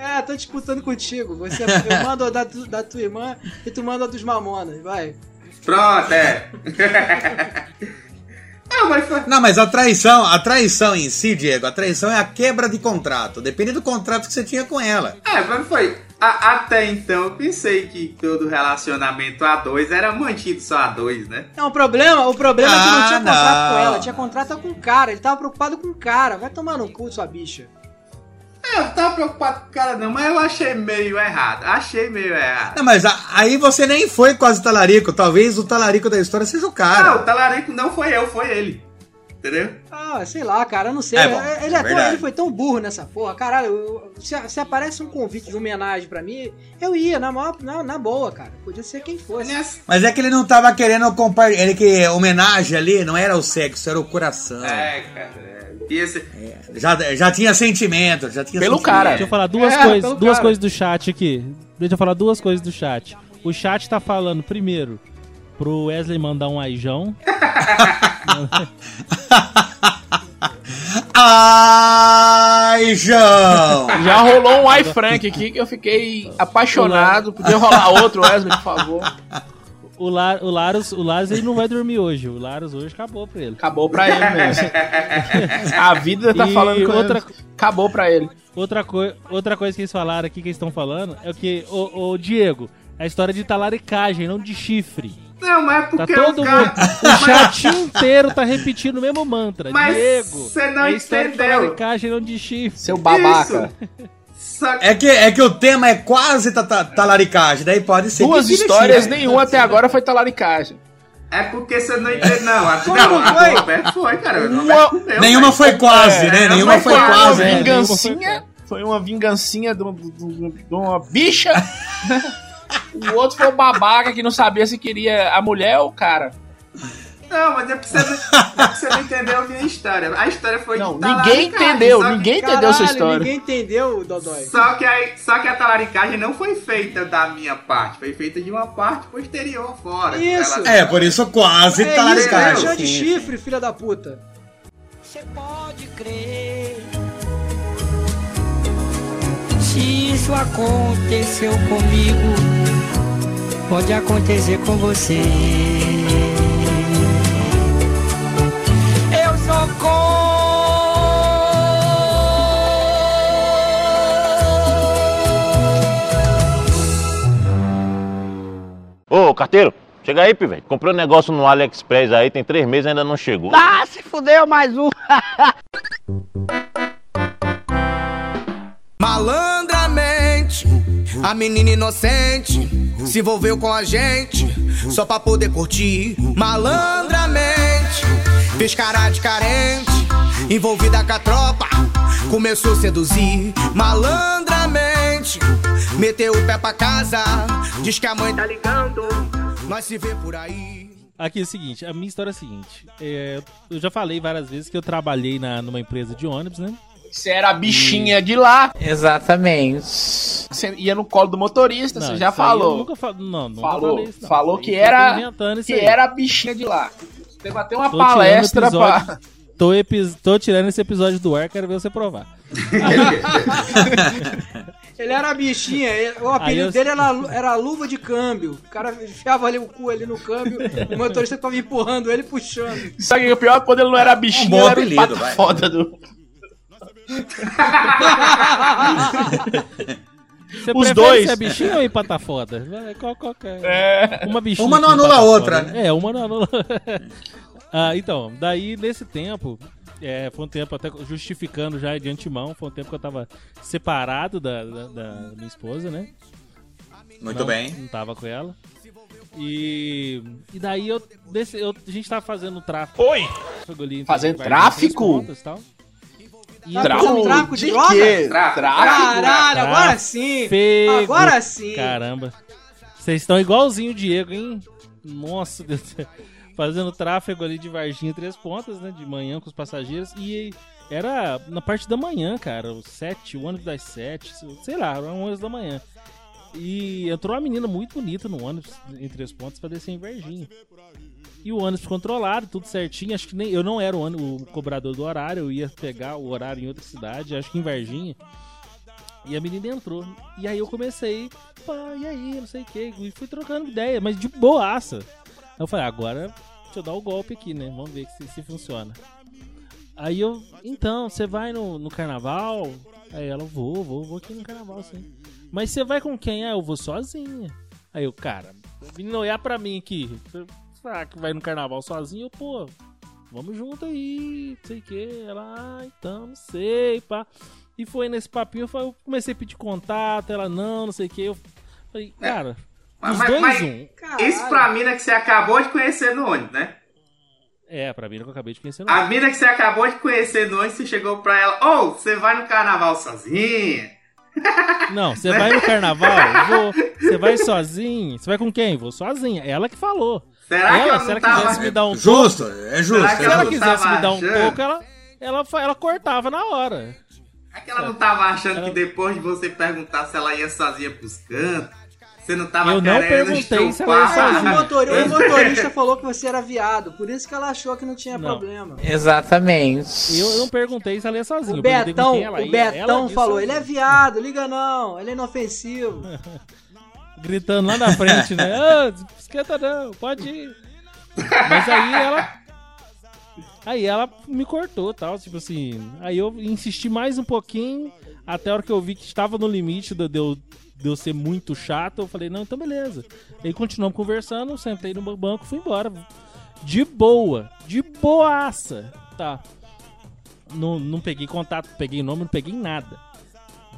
É, tô disputando contigo. Você eu mando a da, da tua irmã e tu manda a dos mamonas, vai. Pronto, é. Não, mas foi. Não, mas a traição, a traição em si, Diego, a traição é a quebra de contrato. Depende do contrato que você tinha com ela. É, mas foi. A- até então eu pensei que todo relacionamento a dois era mantido só a dois, né? Não, o problema, o problema é que não Ah, tinha contrato não. com ela, tinha contrato com o cara. Ele tava preocupado com o cara. Vai tomar no cu, sua bicha. É, eu não tava preocupado com o cara não, mas eu achei meio errado. Achei meio errado. Não, mas a- aí você nem foi quase talarico. Talvez o talarico da história seja o Não, cara. o talarico não foi eu, foi ele. Entendeu? Ah, sei lá, cara, eu não sei. É bom, ele, é é tão- ele foi tão burro nessa porra. Caralho, eu- se, se aparece um convite de homenagem pra mim, eu ia, na, maior- na, na boa, cara. Podia ser quem fosse. Mas é que ele não tava querendo compartilhar. Ele que homenagem ali não era o sexo, era o coração. É, cara. é. Esse... Já, já tinha sentimento, já tinha Pelo sentimento. cara. Deixa eu falar duas, É, coisas, duas cara. coisas do chat aqui. Deixa eu falar duas coisas do chat. O chat tá falando, primeiro, pro Wesley mandar um aijão. [LAUGHS] Ai, João! Já rolou um iFrank aqui que eu fiquei apaixonado. Podia rolar outro, Wesley, por favor. O, Lar, o Laros, o Laros ele não vai dormir hoje. O Laros hoje acabou pra ele. Acabou pra ele mesmo. A vida tá E falando com outra- ele. Acabou pra ele. Outra, coi outra coisa que eles falaram aqui, que eles estão falando, é o que, ô, ô, Diego, é a história de talaricagem, não de chifre. Não, mas é Tá porque todo o cara... mundo, [LAUGHS] o chat inteiro tá repetindo o mesmo mantra. Mas Diego, você não é entendeu. não de chifre. Seu babaca. É que, é que o tema é quase ta- ta- talaricagem, daí pode ser. Duas histórias, chifre. nenhuma até agora foi talaricagem. é porque você não entendeu. Não, a, Como não, a foi? Roberto foi, cara. O Uma- comeu, Nenhuma foi quase, É, né? Nenhuma foi foi quase, Uma quase. né? vingancinha. Foi uma vingancinha de, um- de um- de uma bicha. [LAUGHS] o outro foi o babaca que não sabia se queria a mulher ou o cara. Não, mas é porque você não, é você não entendeu a minha história. A história foi Não, de ninguém entendeu, só que- ninguém entendeu sua Caralho, história. Ninguém entendeu, Dodói. Só que, aí, só que a talaricagem não foi feita da minha parte, foi feita de uma parte posterior fora. Isso. Ela- É, por isso quase É isso, talaricagem. deixou de sim. chifre, filha da puta. Você pode crer. Se isso aconteceu comigo, pode acontecer com você. Eu sou Ô, carteiro, chega aí, pivete. Comprei um negócio no AliExpress aí, tem três meses e ainda não chegou. Ah, se fudeu mais um. [LAUGHS] Malandramente, a menina inocente se envolveu com a gente só pra poder curtir. Malandramente, fez cara de carente, envolvida com a tropa, começou a seduzir. Malandramente, meteu o pé pra casa, diz que a mãe tá ligando. Nós se vê por aí. Aqui é o seguinte, a minha história é a seguinte. é, eu já falei várias vezes que eu trabalhei na, numa empresa de ônibus, né? Você era a bichinha de lá. Exatamente. Você ia no colo do motorista, Não, você já falou. nunca fa- não, nunca falou, falei isso, não. falou que era que aí. era a bichinha de lá. Você vai ter uma Tô palestra episódio- pra Tô, epi- tô tirando esse episódio do ar, quero ver você provar. [LAUGHS] Ele era bichinha, ele- o apelido eu- dele era, era luva de câmbio. O cara enfiava ali o cu ali no câmbio, o motorista ficava empurrando ele e puxando. Sabe o que é o pior? Quando ele não era bichinho, Um bom ele era apelido, vai. foda do... Você Os prefere dois. ser bichinho ou empata foda? Vai, Qual, qual que é? É. Uma bichinha. Uma não anula a empata outra, foda. né? É, uma não anula. [LAUGHS] ah, então, daí nesse tempo, é, foi um tempo até justificando já de antemão, foi um tempo que eu tava separado da, da- da minha esposa, né? Muito não, bem. Não tava com ela. E, e daí eu, desse, eu- a gente tava fazendo tráfico. Oi! Fazendo tráfico? Tráfico tráfico de de droga? quê? Tráfico. Caralho, agora sim! Fego. Agora sim! Caramba. Vocês estão igualzinho o Diego, hein? Nossa [LAUGHS] Deus do céu. Fazendo tráfego ali de Varginha Três Pontas, né? De manhã com os passageiros. E era na parte da manhã, cara. O sete, o ônibus das sete, sei lá, era um ônibus da manhã. E entrou uma menina muito bonita no ônibus em Três Pontas pra descer em Varginha. E o ônibus controlado, tudo certinho. Acho que nem eu não era o, ônibus- o cobrador do horário, eu ia pegar o horário em outra cidade, acho que em Varginha. E a menina entrou. E aí eu comecei, pá, e aí, não sei o que. E fui trocando ideia, mas de boaça. Eu falei, agora deixa eu dar o golpe aqui, né? Vamos ver se, se funciona. Aí eu, então, você vai no, no carnaval? Aí ela, vou, vou, vou aqui no carnaval, sim. Mas você vai com quem? Ah, eu vou sozinha. Aí eu, cara, vindo olhar pra mim aqui. Será que vai no carnaval sozinho? Eu, pô, vamos junto aí, não sei o que. Ela, ah, então, não sei, pá. E foi nesse papinho, eu falei- eu comecei a pedir contato, ela não, não sei o que. Eu falei, cara, Mas, os mas- dois mas um. isso pra mina que você acabou de conhecer no ônibus, né? É, pra mim que eu acabei de conhecer. no A mina que você acabou de conhecer no ônibus, você chegou pra ela, ô, você vai no carnaval sozinha? [LAUGHS] Não, você vai no carnaval? Vou. Você vai sozinho? Você vai com quem? Vou sozinha. Ela que falou. Será que ela, ela se ela tava- quisesse me dar um Justo, toco, é justo. Será que é se ela quisesse me dar um toco, ela, ela, ela cortava na hora. É que ela não tava achando que depois de você perguntar se ela ia sozinha pros cantos, você não tava Eu não perguntei se ela ia estuprar. Ah, o, sozinha. motor- o motorista falou que você era viado, por isso que ela achou que não tinha Não. problema. Exatamente. Eu não perguntei se ela ia sozinha. O eu Betão, ela o. Ela Betão falou, sozinha. ele é viado, liga não, ele é inofensivo. [LAUGHS] Gritando lá na frente, né? [LAUGHS] Ah, esquenta não, pode ir. Mas aí ela. Aí ela me cortou tal, tipo assim. Aí eu insisti mais um pouquinho, até a hora que eu vi que estava no limite de de eu, de eu ser muito chato. Eu falei, não, então beleza. Aí continuamos conversando, sentei no banco fui embora. De boa, de boaça. Tá. Não, não peguei contato, peguei nome, não peguei nada.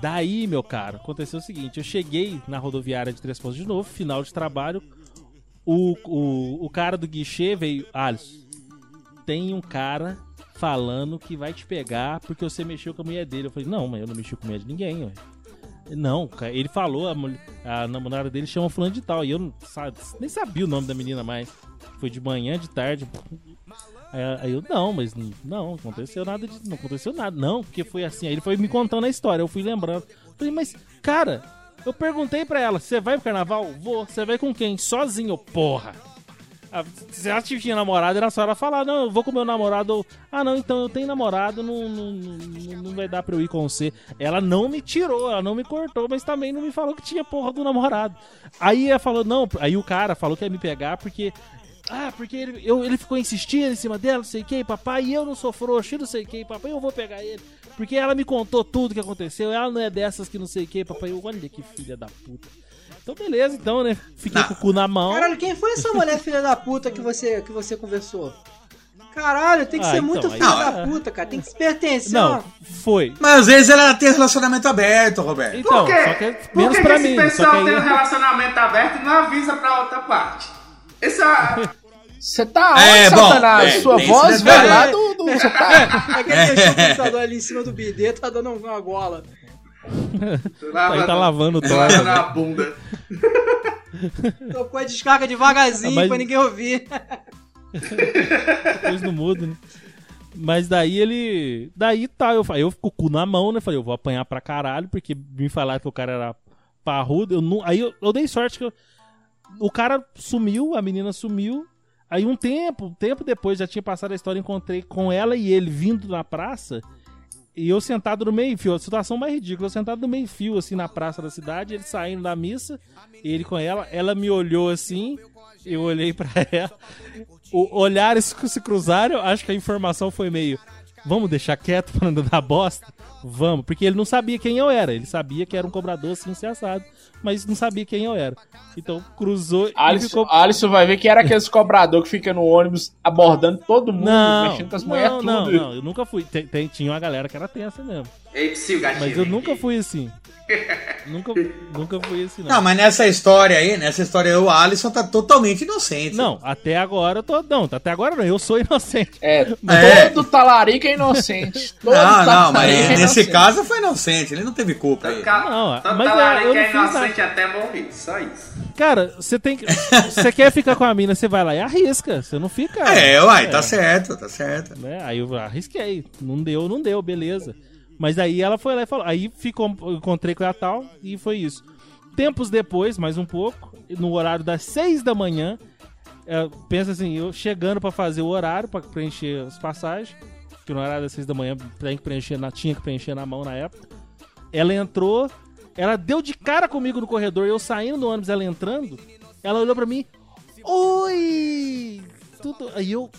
Daí, meu caro, aconteceu o seguinte: eu cheguei na rodoviária de Três Pontos de novo, final de trabalho. O, o, o cara do guichê veio. Alisson, tem um cara falando que vai te pegar porque você mexeu com a mulher dele. Eu falei, não, mas eu não mexi com a mulher de ninguém, ué. Não, cara, ele falou, a, mulher- a namorada dele chama fulano de tal. E eu não, sabe, nem sabia o nome da menina mais. Foi de manhã, de tarde. Aí, eu, não, mas não, aconteceu nada de, Não aconteceu nada, não, porque foi assim. Aí ele foi me contando a história, eu fui lembrando. Falei, mas, cara, eu perguntei pra ela, você vai pro carnaval? Vou. Você vai com quem? Sozinho, porra. Se ela tinha namorado, era só ela falar, não, eu vou com meu namorado. Ah, não, então eu tenho namorado, não, não, não, não vai dar pra eu ir com você. Ela não me tirou, ela não me cortou, mas também não me falou que tinha porra do namorado. Aí ela falou, não, aí o cara falou que ia me pegar porque. Ah, porque ele, eu, ele ficou insistindo em cima dela, não sei o que, papai, e eu não sou frouxo, não sei o que, papai, eu vou pegar ele. Porque ela me contou tudo que aconteceu, ela não é dessas que não sei o que, papai, eu, olha que filha da puta. Então beleza, então, né? Fiquei com o cu na mão. Caralho, quem foi essa mulher filha da puta que você, que você conversou? Caralho, tem que Ah, ser então, muito aí- filha Não, da puta, cara. Tem que se pertencer. Não, ó. foi. Mas às vezes ela tem relacionamento aberto, Roberto. Então, Por quê? só que é Por menos que pra que mim. esse Só que pessoal tem um aí... relacionamento aberto e não avisa pra outra parte? Esse é... [LAUGHS] Você tá onde, É, bom, Satanás? é, Sua voz veio lá do... do você tá... É que ele deixou o computador ali em cima do bidê, tá dando uma gola. Aí tá lavando o Lava na bunda. [LAUGHS] Tocou a descarga devagarzinho Mas- pra ninguém ouvir. Depois no mudo, né? Mas daí ele. Daí tá, eu, falei- eu fico com o cu na mão, né? Falei, eu vou apanhar pra caralho, porque me falaram que o cara era parrudo. Eu não, aí eu, eu dei sorte que eu- o cara sumiu, a menina sumiu. Aí um tempo, um tempo depois, já tinha passado a história, encontrei com ela e ele vindo na praça. E eu sentado no meio fio, a situação mais ridícula, eu sentado no meio fio, assim, na praça da cidade, ele saindo da missa, ele com ela, ela me olhou assim, eu olhei pra [LAUGHS] ela, o, olhares se cruzaram, acho que a informação foi meio, vamos deixar quieto [LAUGHS] pra não dar bosta? Vamos, porque ele não sabia quem eu era, ele sabia que era um cobrador assim, se assado, mas não sabia quem eu era. Então cruzou e Alisson, ficou... Alisson vai ver que era aqueles cobrador que fica no ônibus abordando todo mundo, Não, mexendo com as mulheres não, tudo. não, não, eu nunca fui. Tem, tem- tinha uma galera que era tensa mesmo. Ei, psiu, gatinho. Mas eu nunca fui assim. Nunca, nunca fui assim, não. Não, mas nessa história aí, nessa história aí, o Alisson tá totalmente inocente. Não, até agora eu tô. Não, até agora não, eu sou inocente. É, É. todo talarico é inocente. [LAUGHS] Todo Não, não, talarico mas é nesse inocente. caso foi inocente, ele não teve culpa aí. Não, Todo mas é, talarico eu não é fiz nada. inocente até morrer, só isso. Cara, você tem que. Você quer ficar com a mina, você vai lá e arrisca. Você não fica. É, uai, tá certo, tá certo. né? Aí eu arrisquei. Não deu, não deu, beleza. Mas aí ela foi lá e falou. Aí ficou, encontrei com ela tal e foi isso. Tempos depois, mais um pouco, no horário das seis da manhã, é, pensa assim, eu chegando pra fazer o horário, pra preencher as passagens, que no horário das seis da manhã tem que preencher na, tinha que preencher na mão na época. Ela entrou, ela deu de cara comigo no corredor, eu saindo do ônibus, ela entrando, ela olhou pra mim, oi! Tudo, aí eu,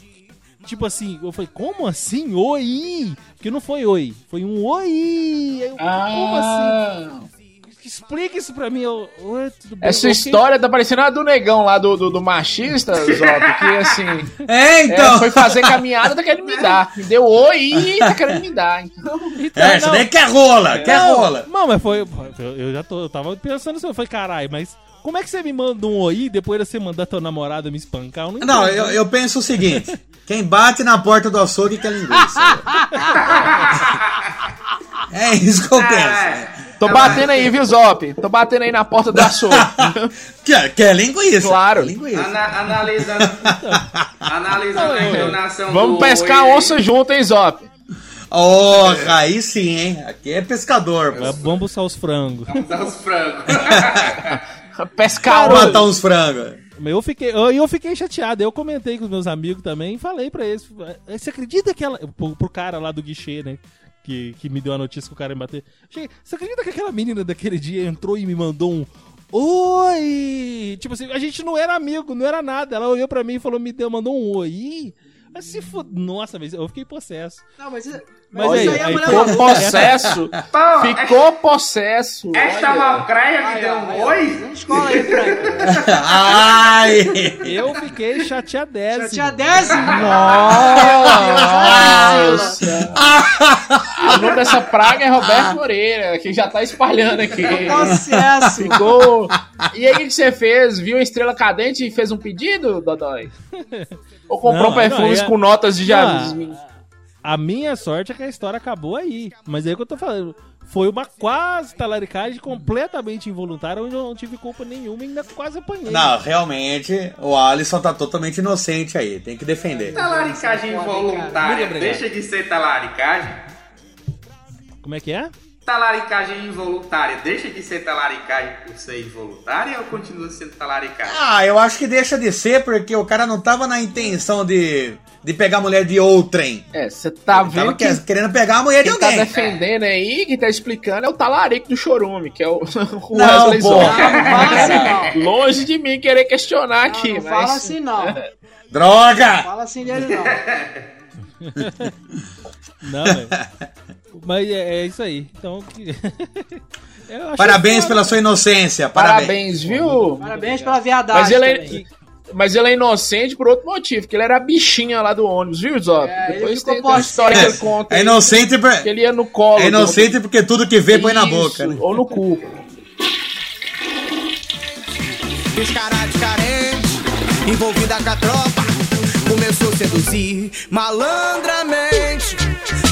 tipo assim, eu falei, como assim? Oi! Porque não foi oi, foi um oi! Aí eu, Como assim? Explica isso pra mim. Eu, oi, tudo bem? Essa Ok. história tá parecendo a do negão lá do, do, do machista, Zop, que assim. [LAUGHS] É, então. foi fazer caminhada, tá querendo me dar. Me deu oi e tá querendo me dar. Então, É, isso daí quer rola, quer não, rola. Não, mas foi. Eu, já tô, eu tava pensando assim, eu falei, caralho, mas como é que você me manda um oi depois de você mandar tua namorada me espancar? Eu não, Não, eu, eu penso o seguinte: quem bate na porta do açougue quer linguiça. [LAUGHS] é isso que eu penso. Tô batendo aí, viu, Zop? Tô batendo aí na porta do açougue. [LAUGHS] Quer, quer linguiça? Claro. Linguiça. Ana- analisando [LAUGHS] analisando a entonação Vamos pescar oi, onça junto, hein, Zop? Oh, aí sim, hein? Aqui é pescador. pô. Vamos buscar os frangos. Dá os frangos. Pescar Vamos matar uns frangos. Eu fiquei, eu, eu fiquei chateado. Eu comentei com os meus amigos também e falei pra eles. "Eh, Você acredita que ela. Pro, pro cara lá do guichê, né? Que, que me deu a notícia que o cara ia bater. Cheguei, Você acredita que aquela menina daquele dia entrou e me mandou um. Oi! Tipo assim, a gente não era amigo, não era nada. Ela olhou pra mim e falou, me deu, mandou um oi. Mas se for... Nossa, mas eu fiquei possesso. Não, mas, mas, aí, isso aí Ficou falou. possesso. [LAUGHS] Pô, Ficou possesso. Esta Olha. malcreia me Aí, deu um oi? Escola aí, Frank. Ai! Eu fiquei chateadésimo. 10? Nossa! o nome dessa praga é Roberto Moreira, que já tá espalhando aqui. Processo. Ficou. E aí, o que você fez? Viu a estrela cadente e fez um pedido, Dodói? Ou comprou Não, perfumes não, é- com notas de Não? A minha sorte é que a história acabou aí. Mas é o que eu tô falando. Foi uma quase talaricagem completamente involuntária, onde eu não tive culpa nenhuma e ainda quase apanhei. Não, realmente, o Alisson tá totalmente inocente aí. Tem que defender. Talaricagem involuntária deixa de ser talaricagem? Como é que é? Talaricagem involuntária deixa de ser talaricagem por ser involuntária ou continua sendo talaricagem? Ah, eu acho que deixa de ser porque o cara não tava na intenção de, de pegar a mulher de outrem. É, você tá Ele vendo tava que que- querendo pegar a mulher de quem tá alguém. defendendo aí, quem tá explicando é o talarico do Chorume, que é o, [LAUGHS] o Não, Wesley pô. Não, não fala assim não. Longe de mim querer questionar Não, aqui, não mas... fala assim não. Não Droga! fala assim dele não. [LAUGHS] Não, velho. Mas é, é isso aí. Então. [LAUGHS] Parabéns pela sua inocência. Parabéns. Parabéns, viu? Parabéns pela viadagem. Mas ele, é. Mas ele é inocente por outro motivo, que ele era a bichinha lá do ônibus, viu, Zop? É, ele Depois ficou tem, uma história que ele conta É inocente, por- que ele ia no colo. é inocente porque tudo que vê põe na boca. né? Ou no cu. Descarado, carente, envolvida com a tropa. Começou a seduzir malandramente.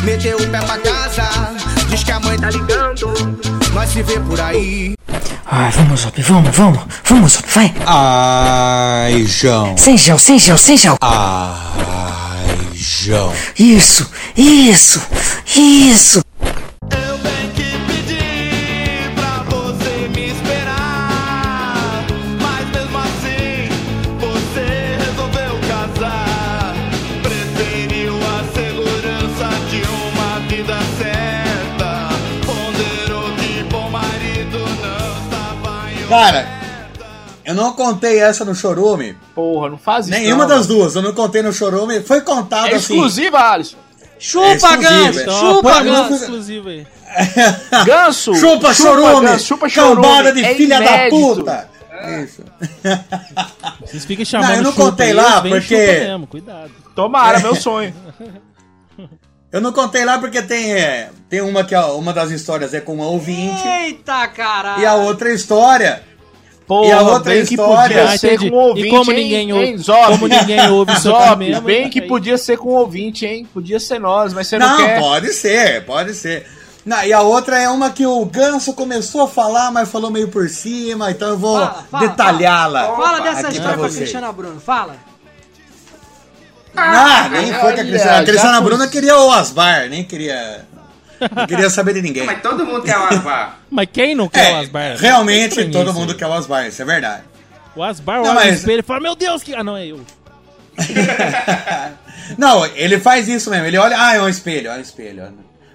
Meteu o pé pra casa, que a mãe tá ligando. Nós se vê por aí. Ai, vamos, Zop, vamos, vamos. Vamos, Zop, vai. Ai, João. Sem gel, sem gel, sem gel. Ai, João. Isso, isso, isso. Cara, eu não contei essa no Chorume. Porra, não faz isso. Nenhuma não, das duas, eu não contei no Chorume. Foi contado É assim. exclusiva, Alisson. Chupa, É exclusivo, ganso! é. Então, chupa, ganso! música exclusiva aí. [LAUGHS] Ganso! Chupa, chorume! ganso, chupa chorume! Cambada de É filha da inédito. puta! Isso. Vocês ficam chamando Não, eu não chupa contei lá, porque- mesmo, cuidado. Tomara, meu sonho. [LAUGHS] Eu não contei lá porque tem, é, tem uma que é, uma das histórias é com uma ouvinte Eita, caralho! e a outra história. Porra, E a outra bem que história- podia Ah, ser com um ouvinte, E como hein, ninguém hein, ouve- Zop? como ninguém ouve [LAUGHS] Zop, mesmo, bem que podia ser com um ouvinte, hein? Podia ser nós, mas você não, Não, quer. pode ser, pode ser. Não, e a outra é uma que o Ganso começou a falar, mas falou meio por cima, então eu vou Fala, fala, detalhá-la. Fala dessa história pra com a vocês. Cristiana Bruno, fala. Ah, nem foi que a olha, Cristiana, a Cristiana Bruna queria o Asbar, nem queria. Não queria saber de ninguém. [LAUGHS] Mas todo mundo quer o Asbar. [LAUGHS] Mas quem não quer o É, Asbar? realmente todo isso mundo quer o Asbar, isso é verdade. O Asbar olha no mas- espelho e fala, meu Deus, que... Ah, não, é eu. [LAUGHS] Não, ele faz isso mesmo. Ele olha, ah, é um espelho, é um espelho.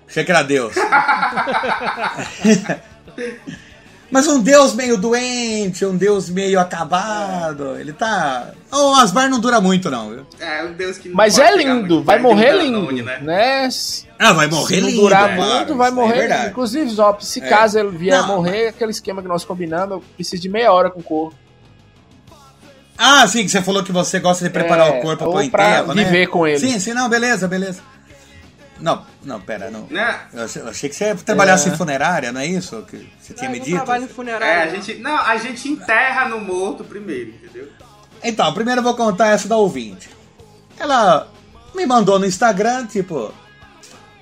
Achei que era Deus. Mas um Deus meio doente, um Deus meio acabado. Ele tá. O Asbar não dura muito, não, viu? É, um Deus que não Mas é lindo, vai morrer lindo, né? né? Ah, vai morrer Se não lindo, durar é, muito, claro, vai é morrer. verdade. Inclusive, Zop, se É. caso ele vier Não, morrer, aquele esquema que nós combinamos, eu preciso de meia hora com o corpo. Ah, sim, que você falou que você gosta de preparar É, o corpo ou pro pra enterro, né? viver com ele. Sim, sim, não, beleza, beleza. Não, não, pera, não. Né? Eu achei, eu achei que você trabalhasse É. em funerária, não é isso que você tinha me Eu dito? trabalho em É, funerária. a gente. Não, a gente enterra no morto primeiro, entendeu? Então, primeiro eu vou contar essa da ouvinte. Ela me mandou no Instagram, tipo.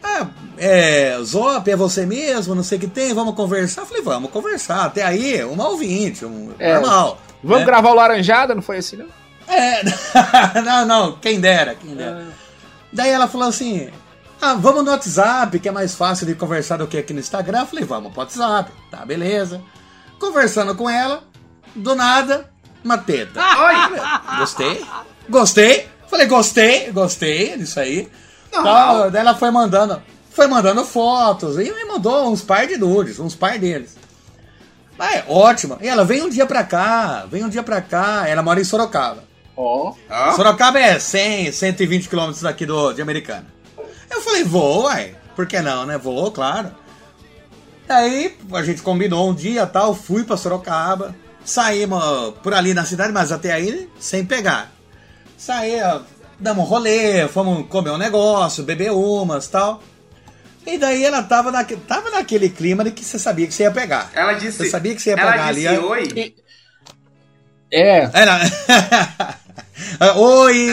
Ah, é. Zop, é você mesmo, não sei o que tem, vamos conversar. Eu falei, vamos conversar. Até aí, uma ouvinte, um, É. normal. Vamos né? gravar o Laranjada? Não foi assim, não? É, [LAUGHS] não, não, quem dera, quem dera. Daí ela falou assim: ah, vamos no WhatsApp, que é mais fácil de conversar do que aqui no Instagram. Falei, vamos pro WhatsApp, tá, beleza. Conversando com ela, do nada, uma teta. Oi! Gostei. Gostei. Falei, gostei, gostei disso aí. Daí ela foi mandando, foi mandando fotos e me mandou uns par de nudes, uns par deles. Ah, é ótimo. E ela vem um dia pra cá, vem um dia pra cá. Ela mora em Sorocaba. Ó. Ó, Sorocaba é 100, 120 quilômetros daqui do, de Americana. Eu falei, vou, uai. Por que não, né? Vou, claro. Aí a gente combinou um dia tal, fui pra Sorocaba. Saímos por ali na cidade, mas até aí sem pegar. Saí, ó, damos um rolê, fomos comer um negócio, beber umas tal. E daí ela tava, naque, tava naquele clima de que você sabia que você ia pegar. ela disse. Você sabia que você ia ela pegar disse ali. ó. oi. É. [LAUGHS] Era... Oi!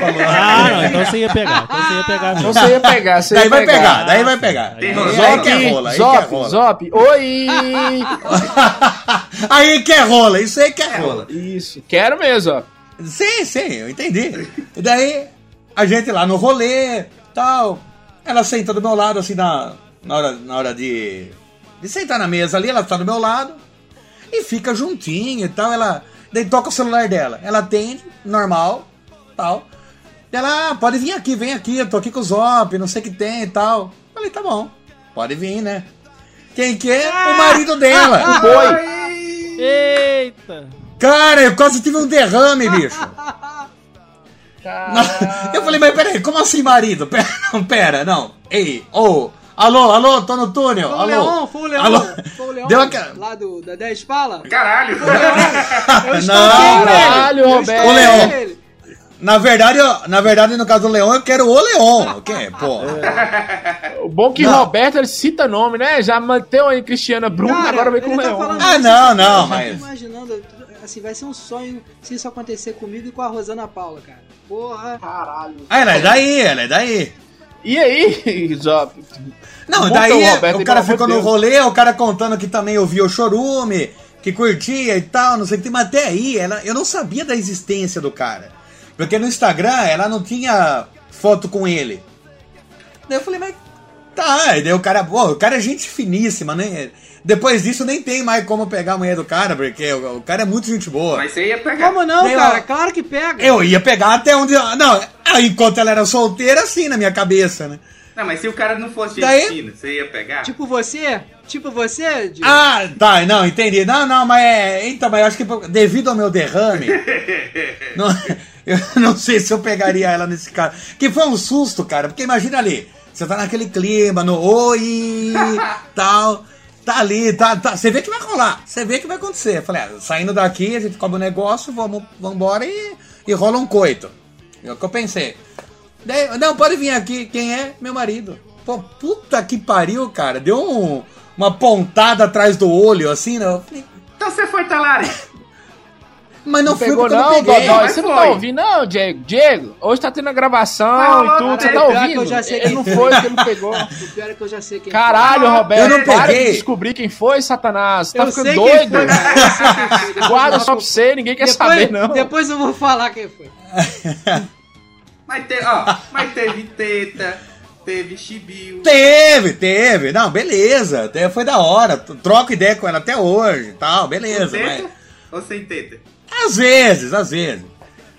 Falou. Ah, não, então você ia pegar. Então você ia pegar mesmo. Então você ia pegar, você Daí ia vai pegar. pegar, daí vai pegar. Aí, aí que é rola, aí que é Zop, rola. Zop, oi! [LAUGHS] Aí que é rola, isso aí que é rola. Isso, quero mesmo, ó. Sim, sim, eu entendi. E daí, a gente lá no rolê, tal. Ela senta do meu lado, assim, na, na, hora, na hora de, de sentar na mesa ali, ela tá do meu lado. E fica juntinho e tal. Ela. Daí toca o celular dela. Ela atende, normal, tal. Ela, ah, pode vir aqui, vem aqui, eu tô aqui com o Zop, não sei o que tem e tal. Falei, tá bom, pode vir, né? Quem que é? O marido dela. [LAUGHS] O boi. Eita! Cara, eu quase tive um derrame, bicho. Caralho. [LAUGHS] Eu falei, mas peraí, como assim marido? Pera, não, pera, não. Ei, ô, alô, alô, tô no túnel, Foi o alô. Leão, foi o Leão. Alô. Foi o Leão. Deu aquela- Lá do, da 10 Pala. Caralho! Eu Não, Caralho, ele. Eu Roberto. Leão. ele. Na verdade, eu- na verdade, no caso do Leão, eu quero o Leão. Que, [LAUGHS] pô. O bom que Não. Roberto ele cita nome, né? Já manteve aí Cristiana Bruno, Cara, agora vem com o tá Leão. falando Ah, isso, não, eu não, tô mas- imaginando, assim, vai ser um sonho se isso acontecer comigo e com a Rosana Paula, cara. Porra. Caralho. Ah, ela é daí, ela é daí. E aí, [LAUGHS] Zop? Não, daí o Roberto o cara ficou amor no Deus. rolê, o cara contando que também ouviu o chorume, que curtia e tal, não sei o que, tem, mas até aí ela, eu não sabia da existência do cara. Porque no Instagram ela não tinha foto com ele. Daí eu falei, mas tá, e daí o cara, pô, o cara é gente finíssima, né? Depois disso nem tem mais como pegar a mulher do cara, porque o, o cara é muito gente boa. Mas você ia pegar. Como não, Daí, cara? Claro que pega. Eu ia pegar até onde. Não, enquanto ela era solteira, assim, na minha cabeça, né? Não, mas se o cara não fosse Daí- fina, você ia pegar? Tipo você? Tipo você? Diego? Ah, tá, não, entendi. Não, não, mas é. Então, mas eu acho que devido ao meu derrame. [LAUGHS] não, eu não sei se eu pegaria ela nesse caso. Que foi um susto, cara, porque imagina ali, você tá naquele clima, no oi, [LAUGHS] tal. Tá ali, tá, tá. Você vê que vai rolar, você vê que vai acontecer. Eu falei, ah, saindo daqui, a gente cobra o negócio, vamos, vamos embora e, e rola um coito. É o que eu pensei. Daí, não, pode vir aqui. Quem é? Meu marido. Pô, puta que pariu, cara. Deu um- uma pontada atrás do olho, assim, né? Eu falei, Então você foi talari. Mas não, Não foi pegou porque eu não, não peguei. Dodói? Você não foi. tá ouvindo não, Diego? Diego, hoje tá tendo a gravação Mas e tudo, você tá ouvindo? eu já sei Ele quem não foi. foi, ele não pegou. [LAUGHS] O pior é que eu já sei quem Caralho, Roberto, Eu não para peguei. de descobrir quem foi, Satanás. Você Eu tá ficando sei quem doido. foi, cara. Eu sei quem foi. Depois Guarda eu só pra você, ninguém quer depois, saber, não. Depois eu vou falar quem foi. [LAUGHS] Mas, te, ó, mas teve teta, teve chibio. Teve, teve. Não, beleza. Até foi da hora. Troco ideia com ela até hoje tal, Com beleza. teta Mas, ou sem teta? às vezes, às vezes.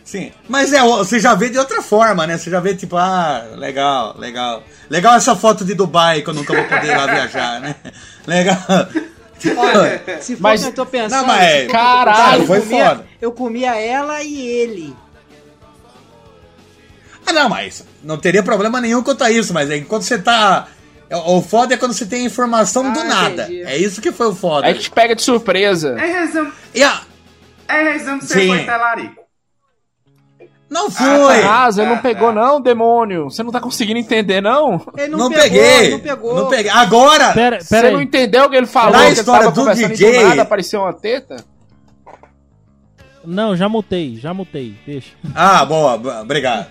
Sim. Mas é, você já vê de outra forma, né? Você já vê tipo, ah, legal, legal. Legal essa foto de Dubai que eu nunca vou poder ir lá viajar, né? Legal. Olha, [LAUGHS] se for Mas- que eu tô pensando, Não, mas- eu tô Caralho, pensando, eu foi comia- foda. Eu comia ela e ele. Ah, não, mas não teria problema nenhum quanto a isso, mas é enquanto você tá. O o foda é quando você tem informação do Ah, nada. entendi. É isso que foi o foda. Aí te pega de surpresa. É resumo, E a- é resumo que você Sim. foi talarico. Não foi! Satanás, ele não Ah, pegou tá. não, demônio. Você não tá conseguindo entender, não? Ele não, Não, pegou, peguei! não pegou. Não peguei. Agora! Pera, Você pera não aí. entendeu o que ele falou? Na que ele história tava do conversando DJ. do nada apareceu uma teta? Não, já mutei, já mutei. Deixa. Ah, boa, obrigado.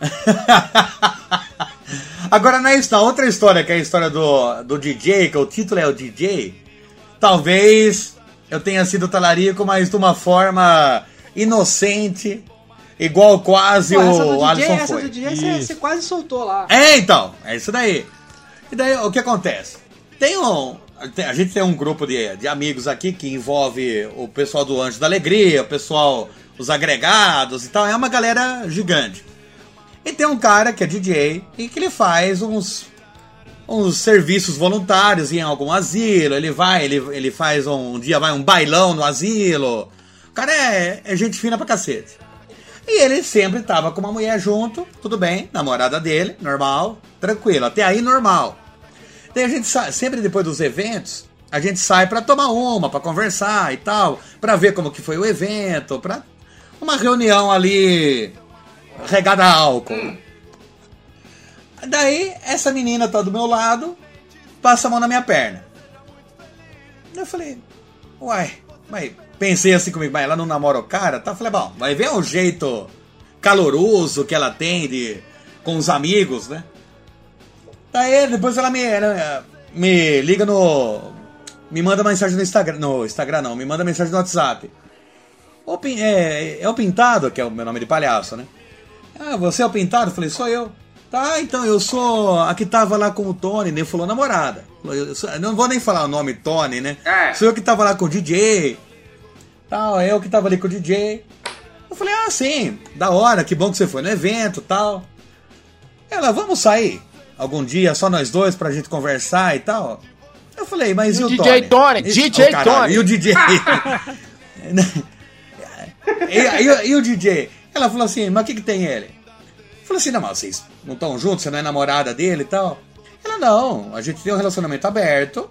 [LAUGHS] Agora, na, na outra história, que é a história do, do DJ, que o título é o DJ, talvez eu tenha sido talarico, mas de uma forma inocente, igual quase Pô, essa o DJ, Alisson essa foi. do DJ você, você quase soltou lá. É, então, é isso daí. E daí, o que acontece? Tem um. A gente tem um grupo de, de amigos aqui que envolve o pessoal do Anjo da Alegria, o pessoal, os agregados e tal. É uma galera gigante. E tem um cara que é DJ e que ele faz uns, uns serviços voluntários em algum asilo. Ele vai, ele, ele faz um, um dia vai um bailão no asilo. O cara é, é gente fina pra cacete. E ele sempre tava com uma mulher junto, tudo bem, namorada dele, normal, tranquilo, até aí normal. Daí a gente sai, sempre depois dos eventos, a gente sai pra tomar uma, pra conversar e tal, pra ver como que foi o evento, pra uma reunião ali regada a álcool. Daí essa menina tá do meu lado, passa a mão na minha perna. Eu falei, uai, mas pensei assim comigo, mas ela não namora o cara? Tá? Falei, bom, vai ver o jeito caloroso que ela tem de, com os amigos, né? Daí depois ela me, ela me liga no. Me manda mensagem no Instagram. No Instagram não, me manda mensagem no WhatsApp. Pin- é, é o Pintado, que é o meu nome de palhaço, né? Ah, você é o Pintado? Eu falei, sou eu. Tá, então eu sou a que tava lá com o Tony, nem falou namorada. Eu sou- eu não vou nem falar o nome Tony, né? É. Sou eu que tava lá com o DJ. Tal, eu que tava ali com o DJ. Eu falei, ah, sim, da hora, que bom que você foi no evento tal. Ela, vamos sair algum dia, só nós dois, pra gente conversar e tal. Eu falei, mas e, E o DJ Tony? E- DJ oh, Tony. E o DJ? [LAUGHS] e, e- e o DJ? Ela falou assim, mas o que, que tem ele? Eu falei assim, não, mas vocês não estão juntos, você não é namorada dele e tal? Ela, não, a gente tem um relacionamento aberto.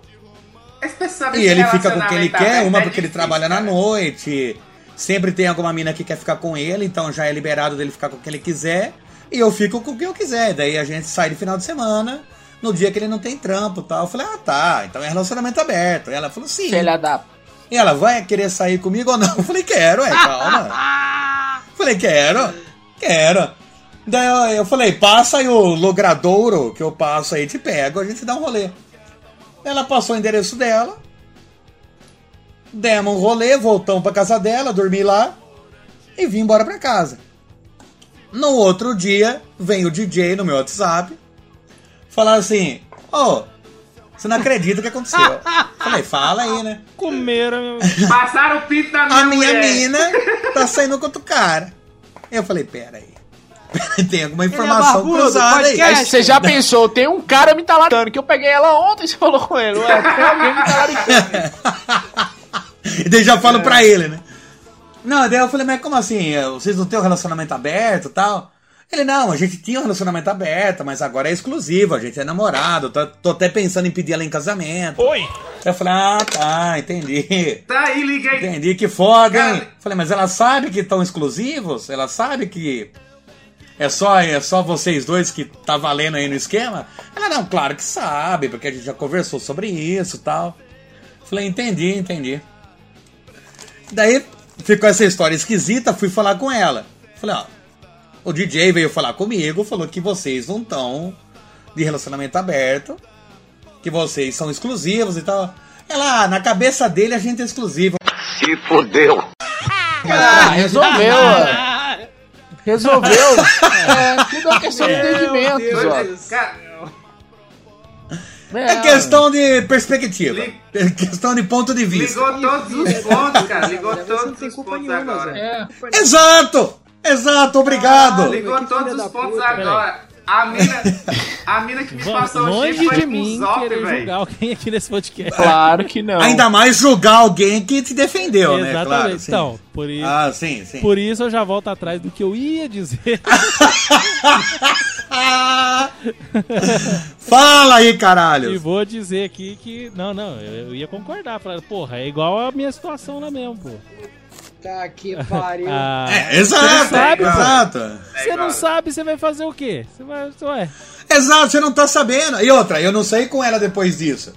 E ele fica com quem ele quer, uma é porque ele trabalha na cara. noite. Sempre tem alguma mina que quer ficar com ele, então já é liberado dele ficar com quem ele quiser. E eu fico com quem eu quiser. Daí a gente sai de final de semana, no dia que ele não tem trampo e tal. Eu falei, ah tá, então é relacionamento aberto. E ela falou, sim. Filha da... E ela, vai querer sair comigo ou não? Eu falei, quero, é, calma. [LAUGHS] falei, quero, quero. Daí eu, eu falei, passa aí o logradouro que eu passo aí, te pego, a gente dá um rolê. Ela passou o endereço dela. Demos um rolê, voltamos pra casa dela, dormi lá e vim embora pra casa. No outro dia, vem o DJ no meu WhatsApp falar assim: Ô, você não acredita o que aconteceu. [LAUGHS] Falei, fala aí, né? Comeram meu. [LAUGHS] Passaram o pinto da minha A minha mulher. mina [LAUGHS] tá saindo com outro cara. Eu falei, pera aí. Tem alguma informação barbudo, cruzada aí. você já pensou, tem um cara me talaricando, que eu peguei ela ontem e você falou com ele. Ué, tem alguém me talaricando. E daí já É. falo pra ele, né? Não, daí eu falei, mas como assim? Vocês não têm um relacionamento aberto e tal? Ele, não, a gente tinha um relacionamento aberto, mas agora é exclusivo, a gente é namorado, tô, tô até pensando em pedir ela em casamento. Oi! Eu falei, ah, tá, entendi. Tá aí, liguei. Entendi, que foda, hein? Cara. Falei, mas ela sabe que estão exclusivos? Ela sabe que é só, é só vocês dois que tá valendo aí no esquema? Ela, não, claro que sabe, porque a gente já conversou sobre isso e tal. Falei, entendi, entendi. Daí ficou essa história esquisita, fui falar com ela. Falei, ó, o DJ veio falar comigo, falou que vocês não estão de relacionamento aberto, que vocês são exclusivos e tal. Ela, ah, na cabeça dele a gente é exclusivo. Se fodeu! Ah, resolveu, ó. Resolveu. É, tudo é uma questão de entendimento, ó. Cara, É questão de perspectiva. É questão de ponto de vista. ligou todos os pontos, cara. Ligou todos os pontos nenhuma, agora. Zé. É. Exato! Exato, obrigado! Ligou que todos os pontos puta, agora. A mina, a mina que me passou o Longe chip foi de mim Zop, querer velho. julgar alguém aqui nesse podcast. Claro que não. Ainda mais julgar alguém que te defendeu, né? Exatamente. Claro, sim. então, por isso, Ah, sim, sim. por isso eu já volto atrás do que eu ia dizer. [LAUGHS] Fala aí, e caralho! vou dizer aqui que. Não, não, eu, eu ia concordar. Porra, é igual a minha situação lá mesmo, pô. Tá que pariu. [LAUGHS] Ah, É, exato, sabe, exato. você não sabe, você vai fazer o quê? Você vai. Ué. Exato, você não tá sabendo. E outra, eu não saí com ela depois disso.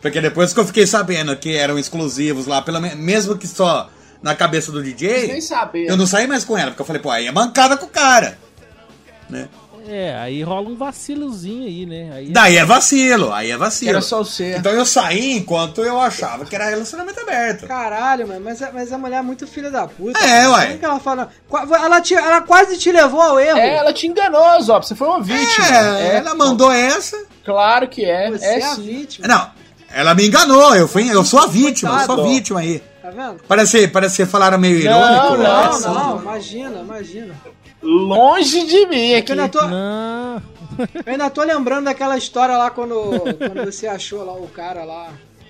Porque depois que eu fiquei sabendo que eram exclusivos lá, pelo menos, mesmo que só na cabeça do DJ, eu não saí mais com ela, porque eu falei, pô, aí é mancada com o cara. Né? É, aí rola um vacilozinho aí, né? Aí Daí é vacilo, aí é vacilo. Era só o ser. Então eu saí enquanto eu achava que era relacionamento aberto. Caralho, mano, mas, a- mas a mulher é muito filha da puta. É, mano. ué. Como que ela fala? Qua- Ela, te- ela quase te levou ao erro. É, ela te enganou, Zop. Você foi uma vítima. É, ela mandou essa. Claro que é. Você é é a sim. vítima. Não, ela me enganou, eu, fui, eu sou a vítima, eu sou a Coitado. vítima aí. Tá vendo? Parece, parece que falaram meio irônico. não? Não, não, imagina, imagina. Longe de mim Eu aqui. ainda, tô, Não. [LAUGHS] eu ainda tô lembrando daquela história lá quando, quando você achou lá o cara lá.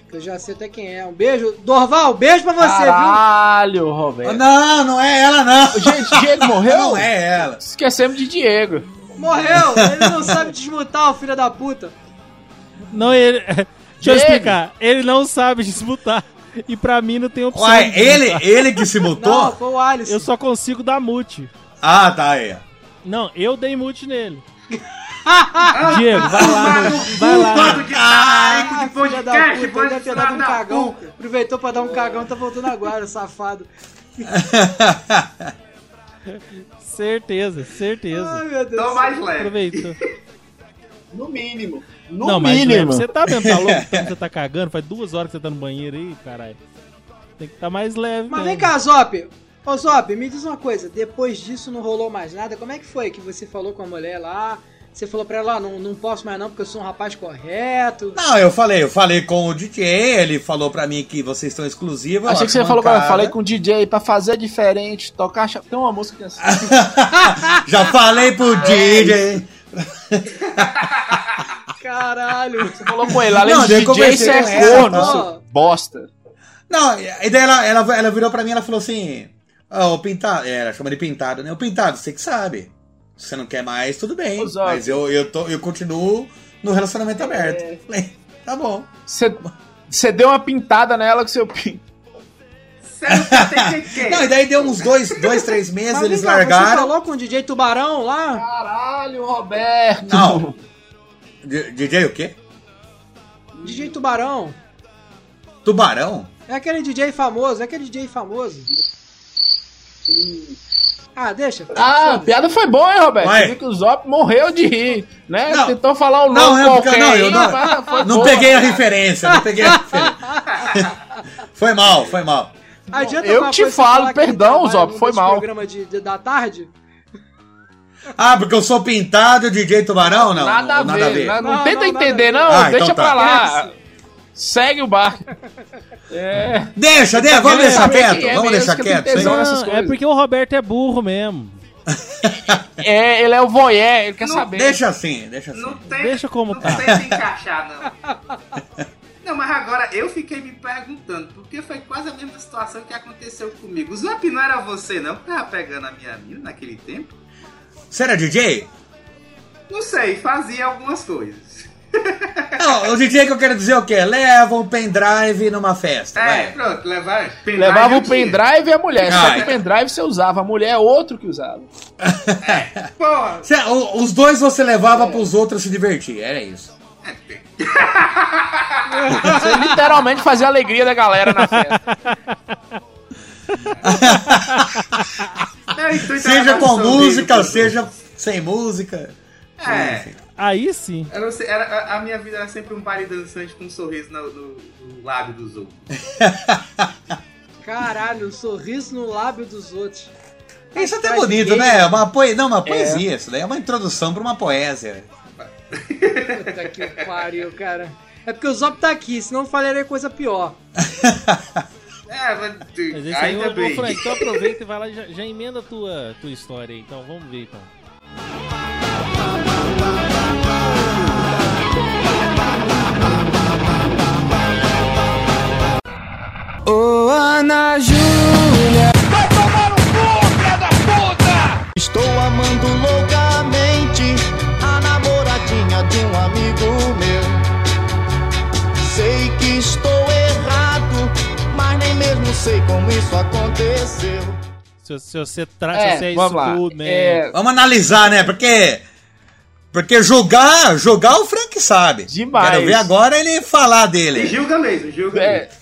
Que eu já sei até quem é. Um beijo. Dorval, beijo pra você, Caralho, Ah, Roberto. Não, não é ela, não. Gente, Diego [LAUGHS] morreu? Não é ela. Esquecemos de Diego. viu? Morreu! Ele não sabe desmutar, o filho da puta. Não, ele. [LAUGHS] Deixa eu Diego. explicar. Ele não sabe disputar. E pra mim não tem opção. Ué, ele, ele que se Não, mutou? foi o Alisson. Eu só consigo dar mute. Ah, tá aí. Não, eu dei mute nele. [LAUGHS] Diego, vai lá, meu- vai lá. Bando de talarico de podcast, puta, bando deve de ter dado um cagão. puta. Aproveitou pra dar um cagão, tá voltando agora, safado. [LAUGHS] Certeza, certeza. Ai, meu Deus. Tô mais leve. Aproveitou. [LAUGHS] No mínimo. No não, mas mínimo. leve, você tá mesmo, tá louco? Você tá cagando? Faz duas horas que você tá no banheiro aí, caralho. Tem que estar mais leve. Mas mesmo. vem cá, Zop. Ô, Zop, me diz uma coisa. Depois disso não rolou mais nada. Como é que foi que você falou com a mulher lá? Você falou pra ela, ó, não, não posso mais não, porque eu sou um rapaz correto. Não, eu falei, eu falei com o DJ, ele falou pra mim que vocês estão exclusivos. eu Achei que você falou pra mancada. falei com o DJ pra fazer diferente, tocar. Tem uma música que é assim. [LAUGHS] Já falei pro [LAUGHS] DJ. [LAUGHS] Caralho. Você falou com ele, além Não, de eu DJ, você é corno, seu bosta. Não, e daí ela, ela, ela virou pra mim e ela falou assim: Ó, o pintado. É, ela chama de pintado, né? O pintado, você que sabe. Se você não quer mais, tudo bem. Zóio. Mas eu, eu, tô, eu continuo no relacionamento aberto. Falei, tá bom. Você, você deu uma pintada nela com seu pinto. Você não tem que Não, e daí deu uns dois, dois três meses, Mas eles cá, Você largaram. falou com o DJ Tubarão lá? Caralho, Roberto. Não. D- DJ o quê? DJ Tubarão. Tubarão? É aquele DJ famoso, é aquele DJ famoso. Ah, deixa. Ah, a piada foi boa, hein, Roberto? Vai. Você viu que o Zop morreu de rir, né? Não. Tentou falar o nome Não, é porque qualquer não, eu aí, não, não boa. peguei a referência, não peguei a referência. Foi mal, foi mal. Adianta Eu te falo, perdão, Zop, foi mal. programa de, de- da tarde? Ah, porque eu sou pintado e o DJ Tubarão? Não, nada, a não, ver, Não, não Não, tenta não, nada entender, a ver. não. Ah, deixa então tá. pra lá. Segue o barco. [LAUGHS] É. Deixa, deixa, vamos É, deixar porque quieto, é vamos deixar quieto. Não, é porque o Roberto é burro mesmo. [LAUGHS] É, ele é o voyeur, ele quer Não, saber. Deixa assim, deixa assim. Não tem, Deixa como não tá. tenta encaixar, não. [LAUGHS] Não, mas agora eu fiquei me perguntando, porque foi quase a mesma situação que aconteceu comigo. O Zop não era você, não, que tava pegando a minha mina naquele tempo? Você era DJ? Não sei, fazia algumas coisas. Não, o DJ que eu quero dizer é o quê? Leva um pendrive numa festa. É, vai. pronto, levar. pendrive Levava eu o pendrive e a mulher. Só que é. o pendrive você usava, a mulher é outro que usava. [LAUGHS] Porra, Cê- o- os dois você levava pros outros se divertir, era isso. Você literalmente fazia a alegria da galera na festa. [LAUGHS] era intuito Seja era com música, seja sem música. É. Sim. Eu não sei, era, a- minha vida era sempre um baile dançante com um sorriso no, no- no lábio dos outros. [LAUGHS] Caralho, um sorriso no lábio dos outros. Isso é até de bonito, né? Uma poe... Não, uma poesia, isso daí é uma introdução pra uma poesia. Puta que pariu, cara. É porque o Zop tá aqui, senão eu falaria coisa pior. [LAUGHS] É, mas, Mas esse aí, ainda ô, bem. Frank, então aproveita e vai lá e já, já emenda a tua, tua história aí. Então, vamos ver então. Ô Ana Júlia Vai tomar um cu, filha da puta Estou amando loucamente A namoradinha de um amigo meu Sei que estou errado Mas nem mesmo sei como isso aconteceu Se, se você traz É, se é vamos isso lá. tudo, né? É, Vamos analisar, né? Porque. Porque julgar, julgar o Frank sabe. Demais. Quero ver agora ele falar dele. Julga mesmo, julga é, mesmo.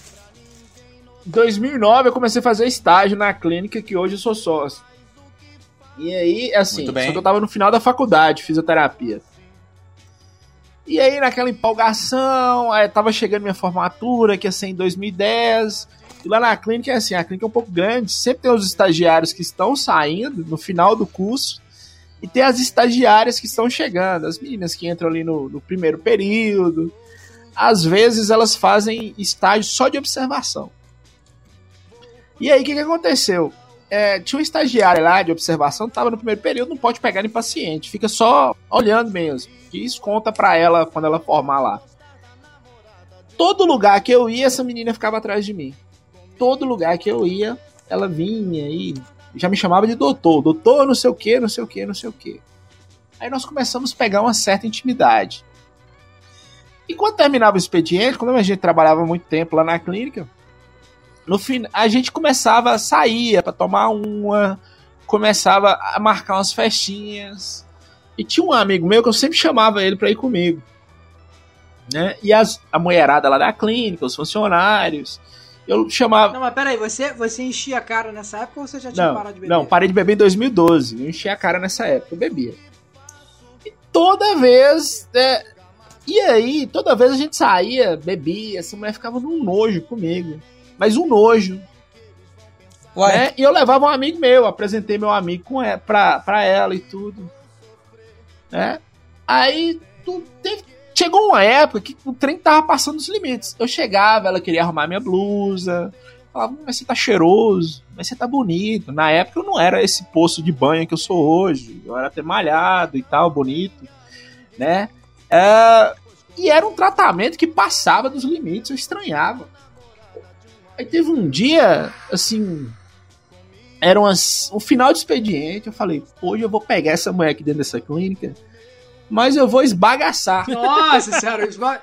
2009 eu comecei a fazer estágio na clínica que hoje eu sou sócio. E aí, assim, só que eu tava no final da faculdade, fisioterapia. E aí, naquela empolgação, aí tava chegando minha formatura, que ia ser em 2010. E lá na clínica é assim, a clínica é um pouco grande, sempre tem os estagiários que estão saindo no final do curso, e tem as estagiárias que estão chegando, as meninas que entram ali no, no primeiro período. Às vezes elas fazem estágio só de observação. E aí, o que, que aconteceu? É, tinha um estagiário lá de observação, tava no primeiro período, não pode pegar em paciente, fica só olhando mesmo. Que isso conta pra ela quando ela formar lá. Todo lugar que eu ia, essa menina ficava atrás de mim. Todo lugar que eu ia, ela vinha e já me chamava de doutor. Doutor, não sei o que, não sei o que, não sei o que. Aí nós começamos a pegar uma certa intimidade. E quando terminava o expediente, quando a gente trabalhava muito tempo lá na clínica, no fim, a gente começava a sair para tomar uma, começava a marcar umas festinhas. E tinha um amigo meu que eu sempre chamava ele para ir comigo. Né? E as, a mulherada lá da clínica, os funcionários, eu chamava. Não, mas peraí, você, você enchia a cara nessa época ou você já tinha Não, parado de beber? não, parei de beber em 2012. Eu enchi a cara nessa época, eu bebia. E toda vez. é, e aí, toda vez a gente saía, bebia, essa mulher ficava num nojo comigo. Mas um nojo. Ué, né? E eu levava um amigo meu, apresentei meu amigo com ela, pra, pra ela e tudo. Né? Aí tu teve- chegou uma época que o trem tava passando os limites. Eu chegava, ela queria arrumar minha blusa. Falava, "Hum, mas você tá cheiroso, mas você tá bonito. Na época eu não era esse poço de banho que eu sou hoje. Eu era até malhado e tal, bonito. Né? É, e era um tratamento que passava dos limites, eu estranhava. Aí teve um dia, assim, era umas, um final de expediente, eu falei, hoje eu vou pegar essa mulher aqui dentro dessa clínica, mas eu vou esbagaçar. Nossa senhora, esba...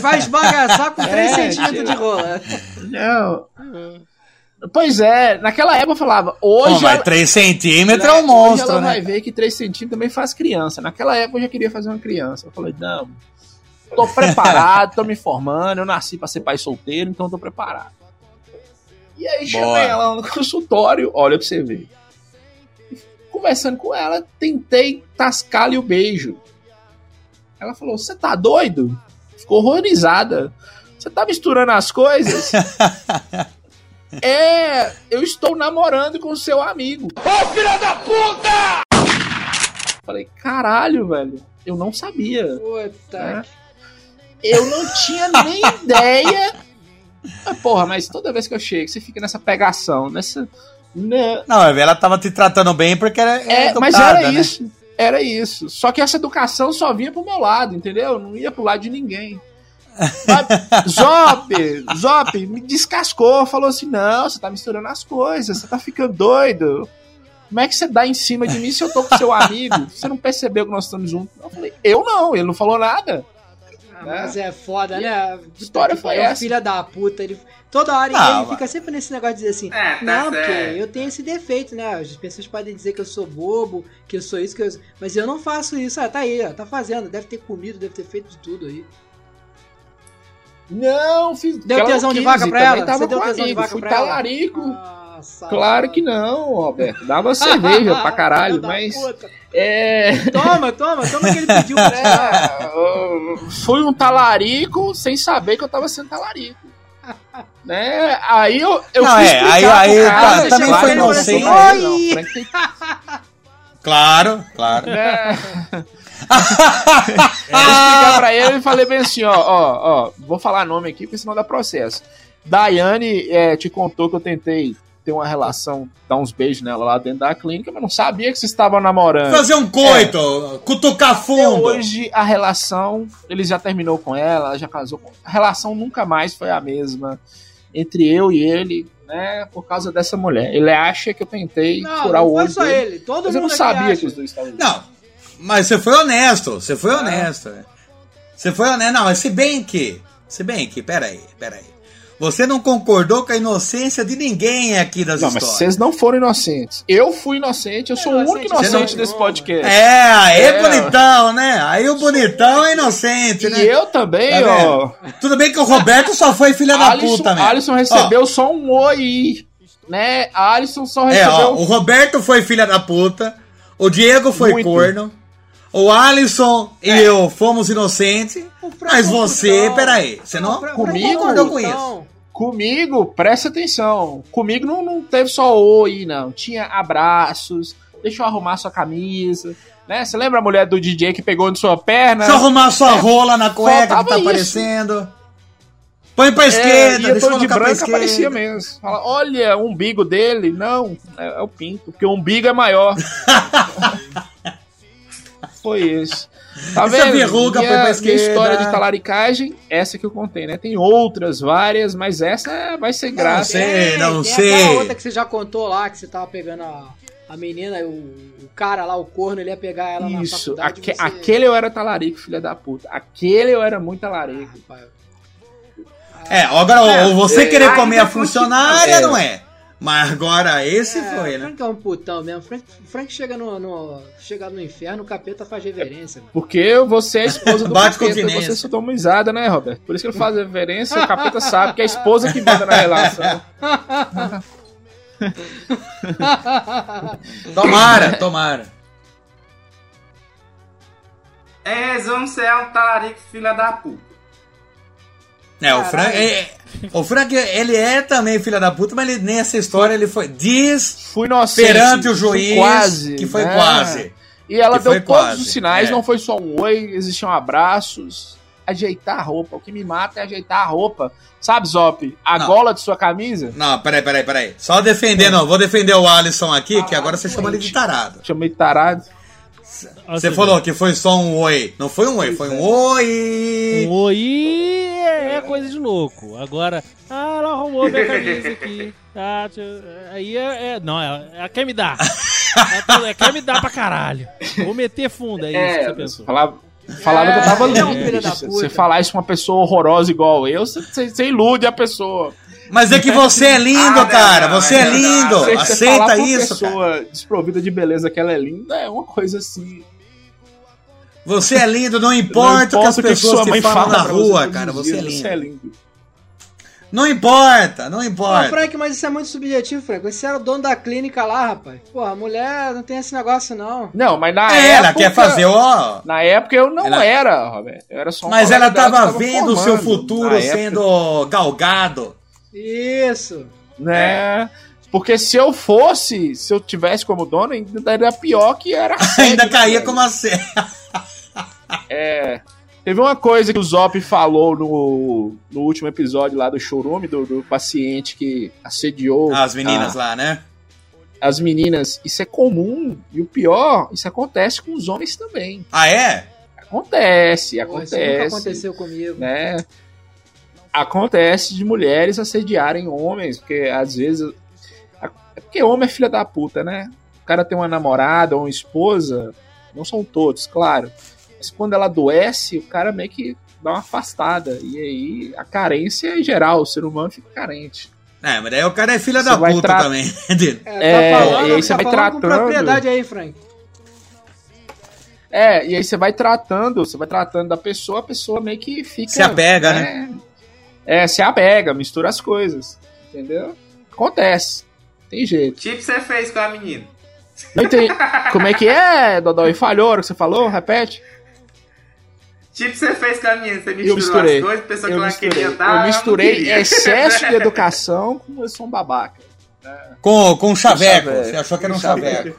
vai esbagaçar com 3 [LAUGHS] É, centímetros de rola. Não. Pois é, naquela época eu falava, hoje. Pô, mas ela- 3 centímetros é um Hoje monstro, ela né? vai ver que 3 centímetros também faz criança. Naquela época eu já queria fazer uma criança. Eu falei, não, tô preparado, tô me formando, eu nasci pra ser pai solteiro, então tô preparado. E aí chamei ela no consultório, olha pra você ver. Conversando com ela, tentei tascar-lhe o beijo. Ela falou, você tá doido? Ficou horrorizada. Você tá misturando as coisas? [LAUGHS] É, eu estou namorando com o seu amigo. Ô, filha da puta! Falei, caralho, velho. Eu não sabia. Puta. né? Eu não tinha nem [LAUGHS] ideia. Mas, porra, mas toda vez que eu chego, você fica nessa pegação, nessa. né? Não, ela tava te tratando bem porque era, era É, mas era né? isso. Era isso. Só que essa educação só vinha pro meu lado, entendeu? Não ia pro lado de ninguém. [LAUGHS] Zop, Zop me descascou, falou assim: não, você tá misturando as coisas, você tá ficando doido. Como é que você dá em cima de mim se eu tô com seu amigo? Você não percebeu que nós estamos juntos? Eu falei, eu não, ele não falou nada. Ah, Mas é foda, né? Puta história foi pariu, essa. Filha da puta. Ele, toda hora Não, ele mas- fica sempre nesse negócio de dizer assim: É, tá Não, porque certo. eu tenho esse defeito, né? As pessoas podem dizer que eu sou bobo, que eu sou isso, que eu. Mas eu não faço isso. Ah, tá aí, ó, tá fazendo. Deve ter comido, deve ter feito de tudo aí. Não, fiz. Deu tesão de quis, vaca e pra ela? Tava Você deu tesão de amigo, vaca fui pra ela? talarico. Nossa, Claro que não, Roberto. Dava [LAUGHS] cerveja pra caralho, mas. puta. É. Toma, toma, toma que ele pediu pra. É, eu [LAUGHS] fui um talarico sem saber que eu tava sendo talarico. Né? Aí eu, eu Não, fui é, aí- aí cara, tá- também claro, foi não, inocente. não, tem- Claro, claro. né? [LAUGHS] Eu explicar pra ele e falei bem assim, ó, ó, ó, vou falar nome aqui, porque senão dá processo. Daiane é, te contou que eu tentei ter uma relação, dar uns beijos nela lá dentro da clínica, mas não sabia que vocês estavam namorando. Fazer um coito, cutucar Até fundo. hoje a relação, ele já terminou com ela, ela já casou com. A relação nunca mais foi a mesma entre eu e ele, né? Por causa dessa mulher. Ele acha que eu tentei Não, furar não o foi olho só dele. ele. Todo mas eu não mundo sabia acha. que os dois estavam. Não, mas você foi honesto, você foi honesto. né? Você foi honesto. Não, mas se bem que, se bem que, peraí, peraí. Você não concordou com a inocência de ninguém aqui das Não, mas histórias. vocês não foram inocentes. Eu fui inocente, eu sou o único inocente, não- desse podcast. É, aí é, É. bonitão, né? Aí o bonitão é inocente, E né? eu também, Tá ó. vendo? Tudo bem que o Roberto só foi filha da Alisson, puta mesmo. Alisson recebeu só um oi, né? Alisson só É, recebeu ó, o Roberto foi filha da puta, o Diego foi Muito. corno, o Alisson e eu fomos inocentes, mas você, peraí, você não, não comigo, concordou com isso? Comigo, presta atenção. Comigo não, não teve só oi, não. Tinha abraços, deixa eu arrumar sua camisa. Né? Você lembra a mulher do DJ que pegou de sua perna? Deixa eu arrumar sua rola na cueca que tá isso. aparecendo. Põe pra É, esquerda, ia deixa eu de branco, aparecia mesmo. Fala, olha, o umbigo dele. Não, é, é o pinto, porque o umbigo é maior. [LAUGHS] Foi isso. [LAUGHS] Tá Essa vendo? verruga minha, foi pra minha esquerda. história de talaricagem, essa que eu contei, né? Tem outras, várias, mas essa vai ser graça. sei. não tem sei. aquela outra que você já contou lá, que você tava pegando a, a menina, o, o cara lá, o corno, ele ia pegar ela na Isso, faculdade. aque- você- aquele eu era talarico, filha da puta. Aquele eu era muito talarico. Rapaz, É, agora, É, ou você é, querer ainda comer a continua. funcionária, É. não é. Mas agora esse É, foi, o né? Frank é um putão mesmo. Frank, Frank chega no, no, chega no inferno, o capeta faz reverência. mano. Porque você é a esposa do Bate capeta, você só toma risada, né, Roberto? Por isso que ele faz reverência, o capeta sabe que é a esposa que manda na relação. [LAUGHS] Tomara, tomara. É, resumo, você é um talarico filha da puta. É, o Frank, é- o Frank, ele é também filha da puta, mas ele, nessa história ele foi. Diz Fui inocente. perante o fui juiz quase, que foi né? quase. E ela deu todos quase, os sinais, é. não foi só um oi, existiam abraços, ajeitar a roupa. O que me mata é ajeitar a roupa. Sabe, Zop? A Não. gola de sua camisa? Não, peraí, peraí, peraí. Só defender, não. Vou defender o Alisson aqui, que agora você chama ele de tarado. Chamei de tarado. Você falou que foi só um oi. Não foi um oi, foi um oi. Um oi é é coisa de louco. Agora, ah, ela arrumou minha camisa aqui. Ah, aí é, é- Não, ela, ela quer me dar. Ela, ela quer me dar pra caralho. Vou meter fundo, é isso que você pensou. Falava, falava que eu tava é lindo. puta. você falar isso pra uma pessoa horrorosa igual eu, você, você- você ilude a pessoa. Mas é que você é lindo, Ah, não, cara. não, Você é não, não. lindo. Você- você Aceita pra isso, cara. pessoa desprovida de beleza que ela é linda é uma coisa assim. Você é lindo, não importa, o que as que pessoas te falam fala na rua, todos cara. Você é dias, lindo. Você é lindo. Não importa, não importa. Frank, mas isso é muito subjetivo, Frank. Você era o dono da clínica lá, rapaz. Porra, mulher não tem esse negócio, não. Não, mas na É, época. ela quer fazer, ó. Na época eu não Ela- era, Roberto. Eu era só um Mas ela que tava vendo o seu futuro Na época- sendo galgado. Isso. né? Porque se eu fosse, se eu tivesse como dono, ainda daria pior que era [LAUGHS] assédio, Ainda né, caía velho? como a sé. É. Teve uma coisa que o Zop falou no, no último episódio lá do showroom, do, do paciente que assediou As meninas a- lá, né? as meninas. Isso é comum. E o pior, isso acontece com os homens também. Ah, é? Acontece, Pô, acontece. Isso nunca aconteceu comigo. né? Acontece de mulheres assediarem homens, porque às vezes. É porque homem é filha da puta, né? O cara tem uma namorada ou uma esposa, não são todos, claro. Mas quando ela adoece, o cara meio que dá uma afastada. E aí a carência é geral, o ser humano fica carente. É, mas daí o cara é filha Você da vai puta tra- também. [LAUGHS] É, tá falando, e aí você tá vai com tratando. propriedade aí, Frank. É, e aí você vai tratando, você vai tratando da pessoa, a pessoa meio que fica. Se apega, né? É, se apega, mistura as coisas. Entendeu? Acontece. Tem jeito. Tipo você fez com a menina. Não entendi. Como é que é, Dodói? Falhou hora que você falou? Repete. Tipo você fez com a menina. Você misturou misturei. as coisas, pensou que Eu ela misturei, queria dar. eu misturei excesso de [LAUGHS] educação com eu sou um babaca. Com, com um chaveco. chaveco. Você achou que era um chaveco.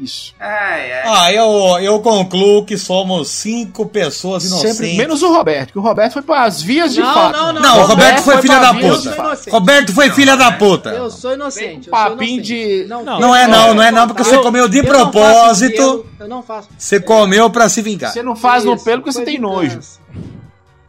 Isso. Ai, ai. Ah, eu, eu concluo que somos cinco pessoas inocentes. Sempre, menos o Roberto, que o Roberto foi para as vias de Não, fato. não, não. Não, o Roberto foi filha pra da de puta. Roberto foi filha da puta. Eu sou inocente. eu sou Papinho inocente. de. Não, Não é não, não é não, porque você comeu de eu não faço propósito. pelo, Eu não faço. Você comeu pra se vingar. Você não faz no Isso, pelo porque você foi tem vingança. nojo.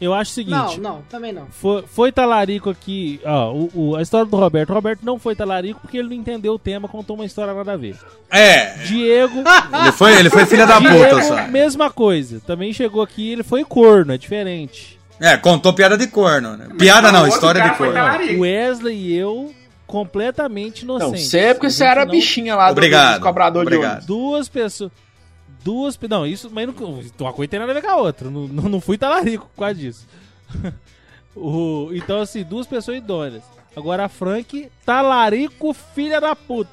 Eu acho o seguinte. Não, não, também não. Foi, foi talarico aqui, ó, o, o- a história do Roberto. O Roberto não foi talarico porque ele não entendeu o tema, contou uma história nada a ver. É, Diego. ele foi, ele foi filha da puta, Diego, só. mesma coisa. Também chegou aqui, ele foi corno, é diferente. É, contou piada de corno. Né? Piada não, outro história de corno. Wesley e eu, completamente Não, inocentes. você é porque A você gente era não- bichinha lá do, Obrigado, do cobrador de obrigado. ônibus. Duas pessoas. Duas. Não, isso. Mas não, uma coisa tem nada a ver com a outra. Não, não, não fui talarico por causa disso. [LAUGHS] O- então, assim, duas pessoas idôneas. Agora a Frank, talarico, filha da puta.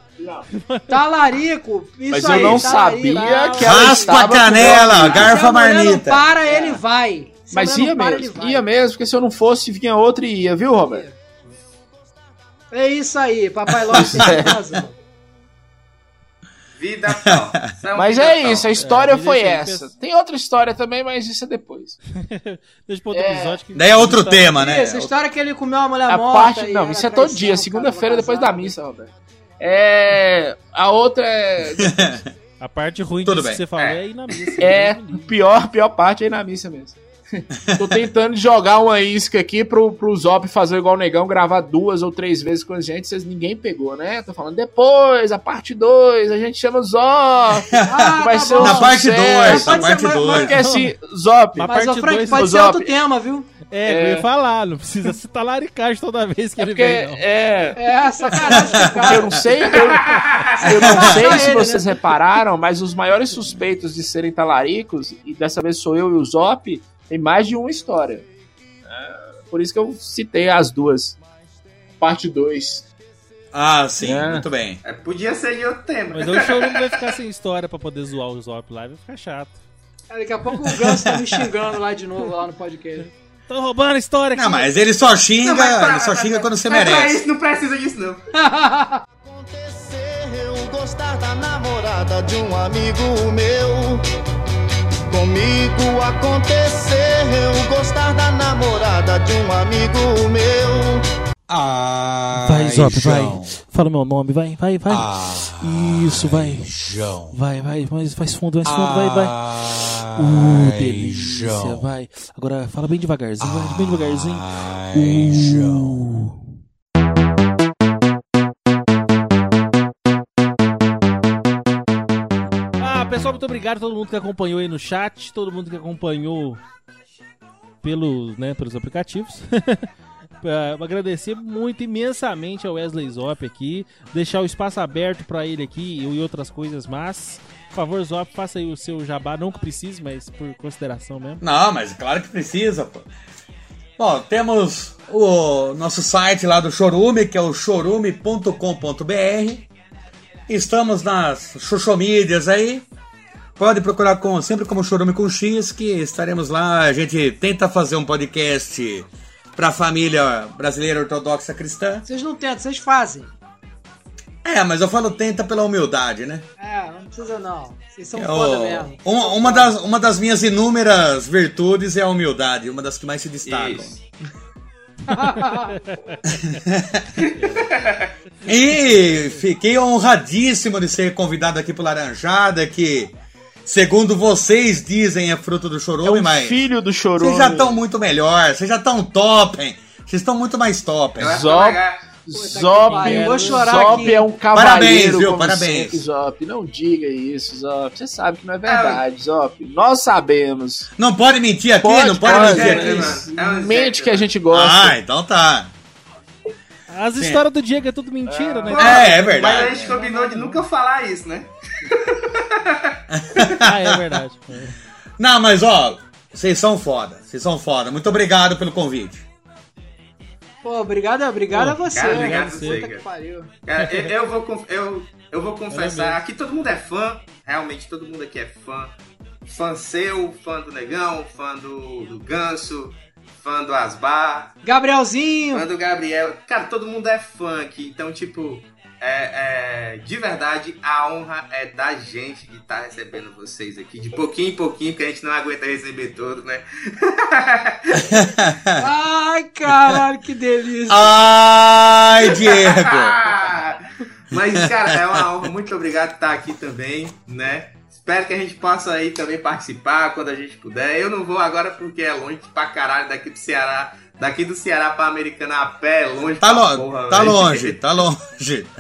Talarico, isso Mas aí, eu não talarico. sabia que ela Raspa a canela, garfa Se a não marmita. para, ele vai. Se Mas ia não para, mesmo, ia mesmo, porque se eu não fosse, vinha outra e ia, viu, Roberto? É isso aí, Papai Lopes [LAUGHS] tem razão. Vida é um [LAUGHS] Mas vida é isso, a história É, foi essa. Tem outra história também, mas isso é depois. [LAUGHS] Deixa pra outro É. episódio. Que Daí é outro tema, né? Essa história que ele comeu uma mulher A morta. parte. Não, isso é todo dia, segunda-feira depois da missa, Roberto. É. A outra é. [LAUGHS] A parte ruim Tudo disso bem. que você falou é, ir na missa. É, livre. pior, pior parte é ir na missa mesmo. [LAUGHS] Tô tentando jogar uma isca aqui pro, pro Zop fazer igual o negão, gravar duas ou três vezes com a gente, vocês ninguém pegou, né? Tô falando depois, a parte 2, a gente chama o Zop. [LAUGHS] Ah, que vai tá ser bom. um Na parte sucesso. 2, Mas na parte ser, mas- 2. Porque assim, Zop, Mas, ô parte Frank, dois, pode ô, ser Zop. outro tema, viu? É, eu É. ia falar, não precisa se talaricagem toda vez que é ele porque vem, não. é. É, o Porque eu cara. não sei, eu, eu não sei se né? vocês repararam, mas os maiores suspeitos de serem talaricos, e dessa vez sou eu e o Zop, tem mais de uma história. É, Por isso que eu citei as duas. Parte 2. Ah, sim, É. muito bem. É, podia ser de outro tema. Mas hoje o showroom vai ficar [LAUGHS] sem história pra poder zoar o Zop lá, vai ficar chato. Daqui a pouco o Ganso tá me xingando lá de novo, lá no podcast. Tô roubando a história aqui. Não, mas ele só xinga, Não, pra- ele só xinga quando você Mas pra merece. isso não precisa disso, não. [LAUGHS] Eu gostar da namorada de um amigo meu. Comigo aconteceu gostar da namorada de um amigo meu. Ah, Vai, Zop, vai. Fala meu nome, vai, vai, vai. Isso, vai. João. Vai, vai, mais, faz fundo, mais fundo, vai, vai. Uh, delícia, vai. Agora fala bem devagarzinho, vai, bem devagarzinho. Uh. Ah, muito obrigado a todo mundo que acompanhou aí no chat, todo mundo que acompanhou pelos, né, pelos aplicativos. Eh, [LAUGHS] agradecer muito imensamente ao Wesley Zop aqui, deixar o espaço aberto pra ele aqui e outras coisas, mas por favor, Zop, faça aí o seu jabá, não que precise, mas por consideração mesmo. Não, mas claro que precisa, pô. Bom, temos o nosso site lá do Chorume, que é o chorume.com.br. Estamos nas xoxomídias aí. Pode procurar com, sempre como Chorume com X, que estaremos lá. A gente tenta fazer um podcast pra família brasileira ortodoxa cristã. Vocês não tentam, vocês fazem. É, mas eu falo tenta pela humildade, né? É, não precisa não. Vocês são Eu- foda mesmo. uma, uma das, uma das minhas inúmeras virtudes é a humildade, uma das que mais se destacam. [LAUGHS] E fiquei honradíssimo de ser convidado aqui pro Laranjada, que, segundo vocês dizem, é fruto do chorume, É um mas. filho do chorume. Vocês já estão muito melhor, vocês já estão top, hein? Vocês estão muito mais top. hein? Zop, Zop, pariu, vou chorar Zop aqui. é um Parabéns, cavaleiro. viu? como Parabéns. sempre, Zop, não diga isso, Zop. Você sabe que não é verdade, Zop. Nós sabemos. Não pode mentir aqui, Pode, não pode, pode, mentir é, aqui. mano. Mente que a gente gosta. Ah, então tá. As histórias do Diego é tudo mentira, né? É, é Mas a verdade. gente combinou de nunca falar isso, né? [LAUGHS] Ah, é verdade. Não, mas ó, vocês são foda, vocês são foda. Muito obrigado pelo convite. Pô, obrigado, obrigado Pô, a você. cara, obrigado a Puta você, que cara. pariu. Cara, eu, eu vou, eu, eu vou confessar, aqui todo mundo é fã, realmente todo mundo aqui é fã. Fã seu, fã do Negão, fã do, do Ganso, fã do Asbar, Gabrielzinho. fã do Gabriel. Cara, todo mundo é fã aqui, então, tipo, é, é, de verdade, a honra é da gente de estar recebendo vocês aqui, de pouquinho em pouquinho, porque a gente não aguenta receber todos, né? [LAUGHS] Ai, caralho, que delícia. Ai, Diego! [LAUGHS] Mas, cara, é uma honra. Muito obrigado por estar aqui também, né? Espero que a gente possa aí também participar quando a gente puder. Eu não vou agora porque é longe pra caralho daqui do Ceará. Daqui do Ceará pra Americana a pé é longe Tá, pra lo porra, tá velho. longe, tá longe. [LAUGHS]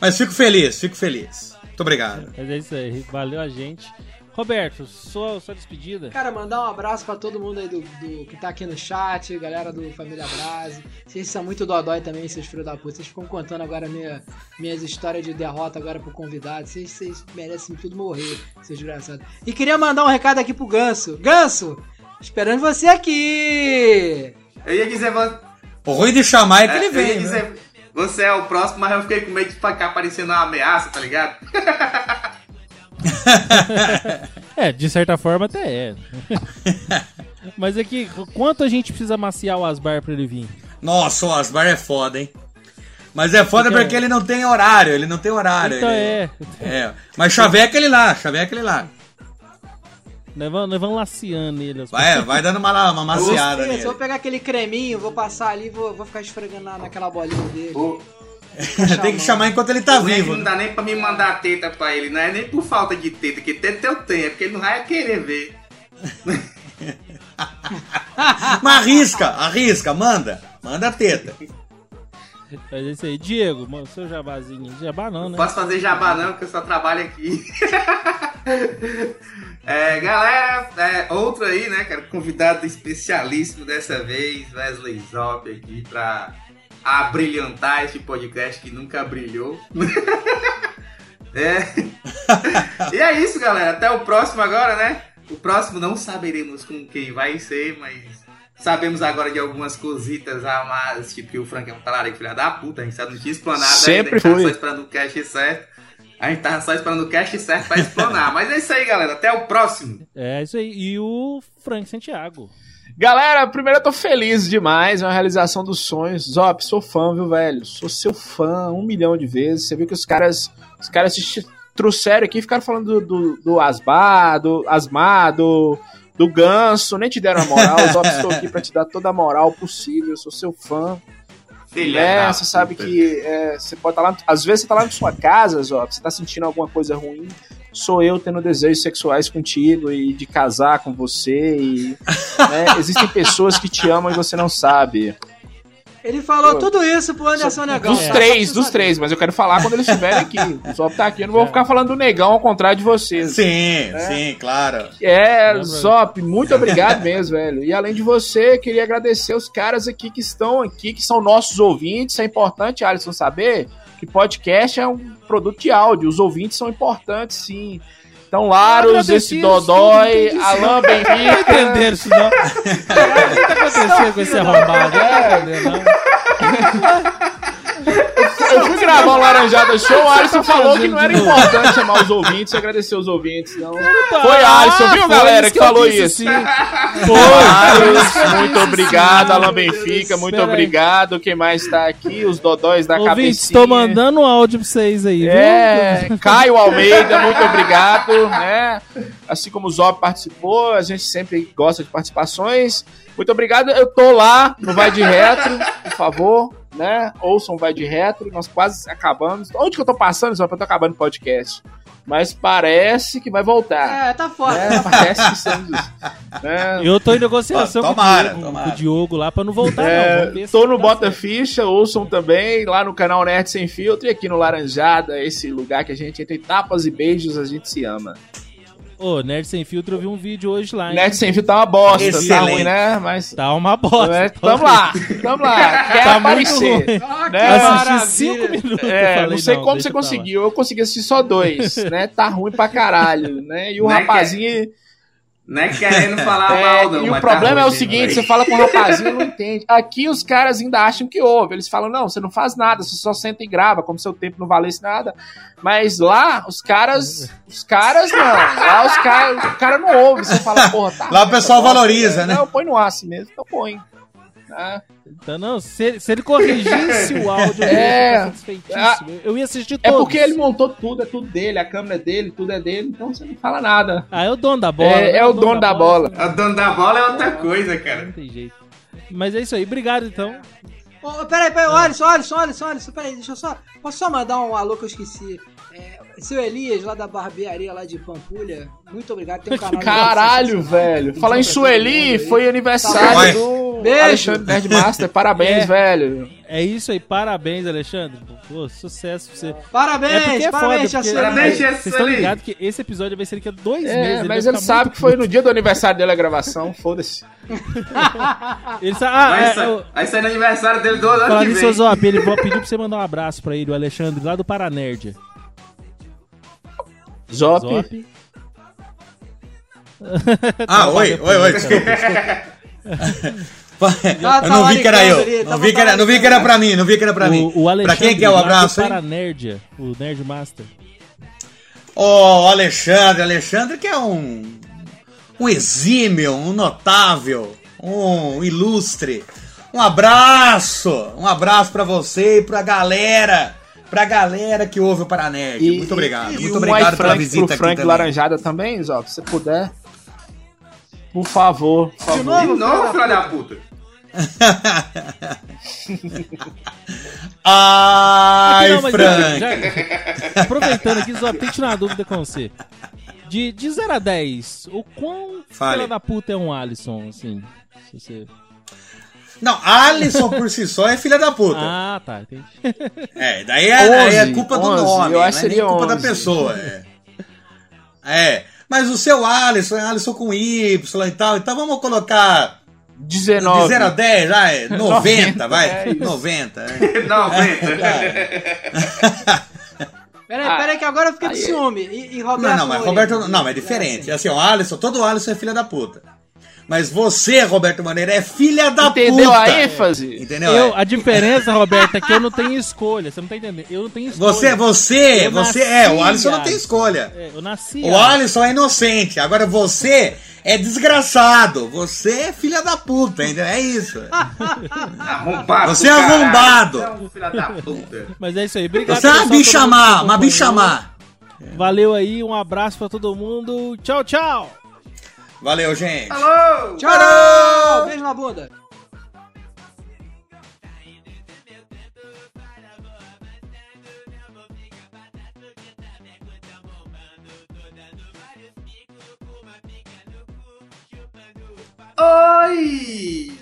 Mas fico feliz, fico feliz. Muito obrigado. Mas é isso aí. Valeu a gente. Roberto, sua, sua despedida. Cara, mandar um abraço pra todo mundo aí do, do- que tá aqui no chat, galera do Família Brase. Vocês são muito dodói também, seus filhos da puta. Vocês ficam contando agora minha, minhas histórias de derrota agora pro convidado. Vocês, vocês merecem tudo morrer, seus desgraçados. E queria mandar um recado aqui pro Ganso. Ganso, esperando você aqui! Eu ia dizer, O ruim de chamar é que é, ele eu vem, ia né? dizer, você é o próximo, mas eu fiquei com medo de ficar parecendo uma ameaça, tá ligado? [LAUGHS] [LAUGHS] É, de certa forma até é. [LAUGHS] Mas é que, quanto a gente precisa maciar o Asbar pra ele vir? Nossa, o Asbar é foda, hein? Mas é foda Fica- porque ele não tem horário, ele não tem horário. Então ele- é. é. Mas chaveca ele lá, chaveca ele lá. Nós vamos, nós vamos laciando ele. Vai, vai dando uma, uma maciada Isso, nele. vou pegar aquele creminho, vou passar ali, vou, vou ficar esfregando na, naquela bolinha dele. Tem que chamar enquanto ele tá O vivo. Não dá nem pra me mandar teta pra ele, não é nem por falta de teta, que teta eu tenho, é porque ele não vai querer ver. [LAUGHS] Mas arrisca, arrisca, manda. Manda a teta. Mas é isso aí. Diego, mano, seu jabazinho. Jabá não, né? Posso fazer jabá não, porque eu só trabalho aqui. [LAUGHS] É, galera, é, outro aí, né, cara, convidado especialíssimo dessa vez, Wesley Zop aqui pra abrilhantar este podcast que nunca brilhou. [LAUGHS] É. E é isso, galera. Até o próximo agora, né? O próximo não saberemos com quem vai ser, mas sabemos agora de algumas cositas a mais, tipo que o Frank é um talarico filha da puta, a gente só não tinha explanado Sempre ainda, a gente tava fui. só esperando o cast certo. A gente tava só esperando o cast certo pra explanar. mas é isso aí, galera. Até o próximo. É isso aí. E o Frank Santiago. Galera, primeiro eu tô feliz demais, é uma realização dos sonhos. Zop, sou fã, viu, velho? Sou seu fã um milhão de vezes. Você viu que os caras, os caras te trouxeram aqui e ficaram falando do, do, do Asbar, do Asmar, do, do Ganso, nem te deram a moral. Zop, estou aqui pra te dar toda a moral possível, sou seu fã. Filha É, você sabe que é, você pode estar lá. Às vezes você tá lá na sua casa, Zop, você tá sentindo alguma coisa ruim. Sou eu tendo desejos sexuais contigo e de casar com você. E, né, [LAUGHS] existem pessoas que te amam e você não sabe. Ele falou Pô, tudo isso pro Anderson Negão. Dos É. três, Só dos três, mas eu quero falar quando eles estiverem aqui. [LAUGHS] O Zop tá aqui, eu não vou ficar falando do negão ao contrário de vocês. Sim, sim, claro. É, Zop, muito [LAUGHS] obrigado mesmo, velho. E além de você, queria agradecer os caras aqui que estão aqui, que são nossos ouvintes. É importante, Alisson, saber que podcast é um produto de áudio. Os ouvintes são importantes, sim. Então, Laros, esse Dodói, Alain Benrique. Entenderam isso não? O que tá acontecendo com esse arrombado? É, não. [LAUGHS] eu fui gravar o Laranjada Show, o Alisson falou que não era importante chamar os ouvintes e agradecer os ouvintes. Não. Foi Alisson, viu, galera, que, falou isso. Foi, Alisson, muito obrigado, Alan Benfica, muito obrigado. Quem mais tá aqui? Os dodóis da cabecinha. tô mandando um áudio pra vocês aí, viu? É, Caio Almeida, muito obrigado, né? Assim como o Zob participou, a gente sempre gosta de participações. Muito obrigado. Eu tô lá no Vai de Retro, por favor, né? Ouçam o Vai de Retro, nós quase acabamos. Onde que eu tô passando, Zob? Eu tô acabando o podcast. Mas parece que vai voltar. É, tá foda. né? Parece que estamos. né? Eu tô em negociação Ó, com, o tomara, Diogo, tomara. com o Diogo lá pra não voltar, não. É, se tô no Bota certo. Ficha, ouçam também lá no canal Nerd Sem Filtro e aqui no Laranjada, esse lugar que a gente, entre tapas e beijos, a gente se ama. Ô, Nerd Sem Filtro, eu vi um vídeo hoje lá, hein? Nerd Sem Filtro tá uma bosta, tá Excelente. ruim, né? Mas. Tá uma bosta. É, tá tamo lá, tamo lá. [LAUGHS] Quer Tá muito aparecer. ruim. Ah, que Né? Assisti cinco minutos. É, falei, não sei como deixa você conseguiu. Eu consegui assistir só dois, né? Tá ruim pra caralho, né? E o Não é que- rapazinho. Não é querendo [LAUGHS] falar É, mal, não. e o mas problema tá é o seguinte: você fala com o rapazinho não entende. Aqui os caras ainda acham que ouve. Eles falam, não, você não faz nada, você só senta e grava, como se seu tempo não valesse nada. Mas lá, os caras. Os caras não. Lá os caras. O cara não ouve. Você fala, porra, tá. Lá o pessoal tá valoriza, né? Não, põe no ar assim mesmo, então põe. Ah, Então, não, se, se ele corrigisse o áudio, eu [LAUGHS] É. ia ficar satisfeitíssimo. Eu ia assistir É todos. porque ele montou tudo, é tudo dele, a câmera é dele, tudo é dele, então você não fala nada. Ah, é o dono da bola. É, né? é o dono da bola. O dono da bola é outra coisa, cara. Não tem jeito. Mas é isso aí. Obrigado, então. Ô, peraí, peraí, Alisson, Alisson, Alisson, Alisson, peraí, deixa eu só. Posso só mandar um alô que eu esqueci? Seu Elias, lá da barbearia lá de Pampulha, muito obrigado. Tem um canal de [LAUGHS] Caralho, velho. Falar em Sueli, foi aniversário do Beijo. Alexandre Nerdmaster. Parabéns, [LAUGHS] É. velho. É isso aí. Parabéns, Alexandre. Pô, sucesso pra você. Parabéns, É porque é parabéns, foda, porque-. Parabéns, Vocês estão ligados que esse episódio vai ser daqui a dois meses. É, vai mas ele sabe que foi no dia do aniversário dele a gravação, [LAUGHS] foda-se. Ele sabe. Ah, Vai, é, sa- eu- vai sair no aniversário dele do ano Falar que vem. Zop, ele vou pedir pra você mandar um abraço pra ele, o Alexandre, lá do Paranerd. Zop. Zop. [LAUGHS] Ah, oi, oi, oi, desculpa. Tá eu não vi que era eu. Não vi que era, não vi que era pra mim, não vi que era pra mim. O, o Alexandre, Pra quem que é o abraço, hein? Paranerdia, o Nerd Master. Ô, Alexandre, Alexandre que é um um exímio, um notável, um ilustre. Um abraço, um abraço pra você e pra galera, pra galera que ouve o Paranerd. muito obrigado, e muito um obrigado pela iFrank visita pro aqui Frank também. Laranjada também, Zop, se puder. Por favor, por favor. De novo, filho da puta. [LAUGHS] Ai, Não, mas Frank. já- aproveitando aqui, Zop, tem tirar uma dúvida com você. De, de 0 a 10, o quão Fale. filha da puta é um Alisson, assim? Se você... Não, Alisson por si só é filha da puta. Ah, tá, entendi. É, daí é, daí é 11, culpa do 11, nome, eu não acho é que nem seria culpa da 11. pessoa. É. É, mas o seu Alisson é Alisson com Y e tal, então vamos colocar 19. de 0 a 10, vai, [LAUGHS] 90, 90, vai, é isso. 90. é. [LAUGHS] 90. [LAUGHS] Peraí, Ah, peraí, que agora eu fiquei com aí- ciúme. E, e Roberto Não, não, mas Moreira? Roberto, não, é diferente. Assim, o Alisson, todo Alisson é filha da puta. Mas você, Roberto Maneira, é filha da Entendeu puta. a ênfase? Entendeu? Eu, É. a diferença, Roberto, é que eu não tenho escolha. Você não tá entendendo? Eu não tenho escolha. Você, você, Eu você, nasci, é, o Alisson não tem escolha. É, eu nasci. O Alisson é inocente. Agora você é desgraçado. Você é filha da puta, entendeu? É isso. [LAUGHS] Arrombado. Você é arrombado. Você é um filho da puta. Mas é isso aí. Obrigado. Você é uma bichamar, uma bichamar. Valeu aí, um abraço pra todo mundo. Tchau, tchau. Valeu, gente. Alô! Tchau! Beijo na bunda. Oi!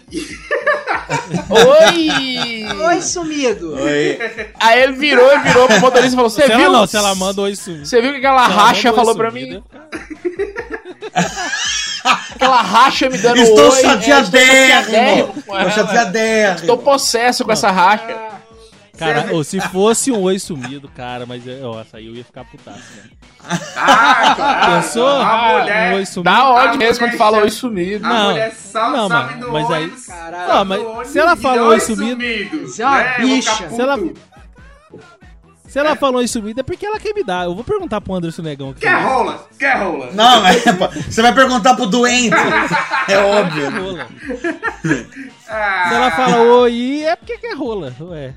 Oi! [LAUGHS] Oi, sumido. Oi. Aí ele virou e virou pro motorista e falou: Você ela viu? não, se ela manda oi sumido. Você viu que aquela racha falou pra sumido, mim? [LAUGHS] Aquela racha me dando Estou oi. é, chateadérrimo. com Estou ela. chateadérrimo. Estou possesso com essa racha. Cara, ô, se fosse um oi sumido, cara, mas é, ó, essa aí eu ia ficar putaço, né? Ah, claro. Pensou? A Um mulher. oi sumido. Dá ódio mesmo quando fala chama- oi sumido. A Não, mulher só não, sabe mas- do mas aí-. Caralho. Não, mas se ela falou oi sumido- sumido, é uma né? Bicha. Se ela-. Se ela falou isso é porque ela quer me dar. Eu vou perguntar pro Anderson Negão. aqui. Quer rola? Quer rola? Não, mas pô, você vai perguntar pro doente. É óbvio. Rola. Se ela fala oi, é porque quer rola. Ué.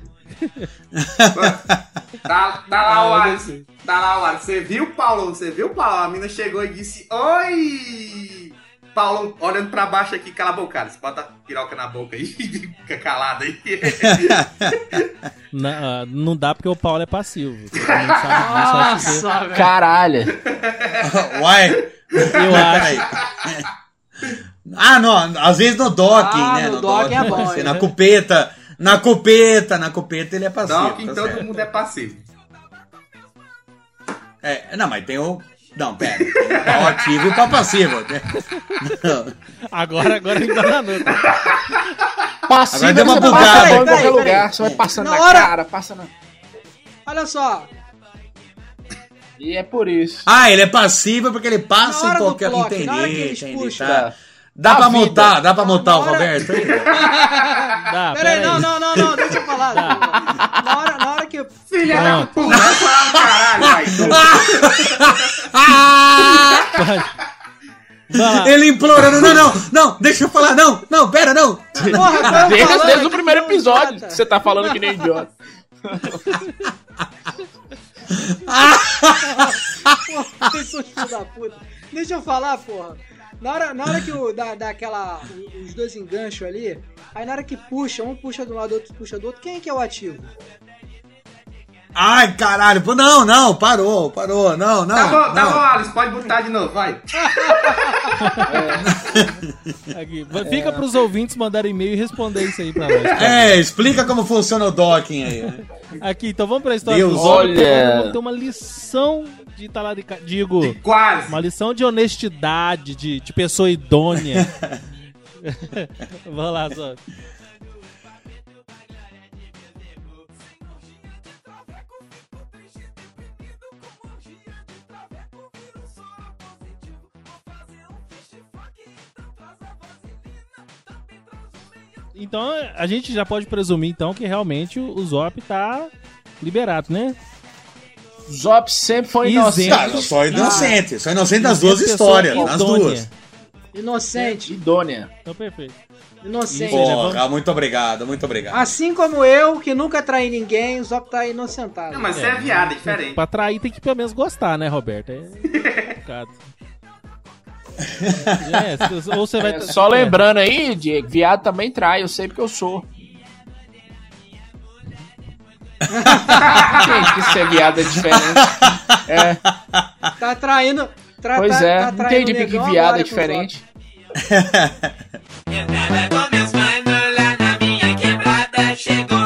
Tá, tá lá o Alisson. Tá lá o Alisson. Você viu, Paulo? Você viu, Paulo? A mina chegou e disse: Oi! Paulo olhando pra baixo aqui, cala a boca, cara. Você bota a piroca na boca aí e [LAUGHS] fica calado aí. [LAUGHS] Na- ah, não dá porque o Paulo é passivo. Sabe Nossa. Caralho. [LAUGHS] Uai. Eu acho. Ah, não. Às vezes no docking, Ah, né? no docking é bom, pode ser. é. Na cupeta. Na cupeta, na cupeta ele é passivo. Que tá todo certo. mundo é passivo. É, não, mas tem o. Não, pera. Tem o ativo e o pau passivo. né? Não. Agora, agora ele enganou. [LAUGHS] Passivo, Agora deu uma bugada. passa em qualquer lugar. Você vai passando Na na, hora- cara, passa na... Olha só, E é por isso. Ah, ele é passivo porque ele passa em qualquer. clock, entendi, entendi. puxam. Tá. Dá pra mutar, dá pra mutar o hora- Roberto aí? [LAUGHS] Dá, Peraí, peraí. não, não, não, não, deixa eu falar. Na hora, na hora que. Filha da puta, vai falar um caralho, vai. [LAUGHS] [LAUGHS] Ele implorando, não, não, não, deixa eu falar, não, não, pera, não. Porra, eu Desde, falando desde o primeiro episódio que você tá falando que nem idiota. Porra, vocês são filho da puta. Deixa eu falar, porra. Na hora, na hora que o, dá, dá aquela, os dois enganchos ali, aí na hora que puxa, um puxa de um lado, outro puxa do outro, quem que é o ativo? Ai, caralho, não, não, parou, parou, não, não. Tá bom, tá não. bom, Alisson, pode botar de novo, vai. [LAUGHS] Aqui. Vai- Fica pros ouvintes mandarem e-mail e responder isso aí pra nós. tá? É, explica como funciona o docking aí. né? Aqui, então vamos pra história Deus, olha. Vamos ter uma lição de talarica... Digo, Quase. uma lição de honestidade, de, de pessoa idônea. [LAUGHS] vamos lá, Zop. Então a gente já pode presumir então que realmente o Zop tá liberado, né? Zop sempre foi inocente. Eu sou inocente, sou inocente das duas Pessoa histórias, nas duas. Inocente. Idônea. Então perfeito. Inocente. Porra, muito obrigado, muito obrigado. Assim como eu, que nunca traí ninguém, o Zop tá inocentado. Não, mas você é viado, é diferente. Pra trair tem que pelo menos gostar, né, Roberto? É [LAUGHS] complicado. É, ou você vai... É, tá- só lembrando aí, Diego, viado também trai, eu sei porque eu sou. [LAUGHS] Gente, que ser viado é diferente? É. Tá traindo. Tra, pois tá, é, tá traindo entendi porque viado é diferente. [LAUGHS] Eu tava com meus na minha quebrada, chegou.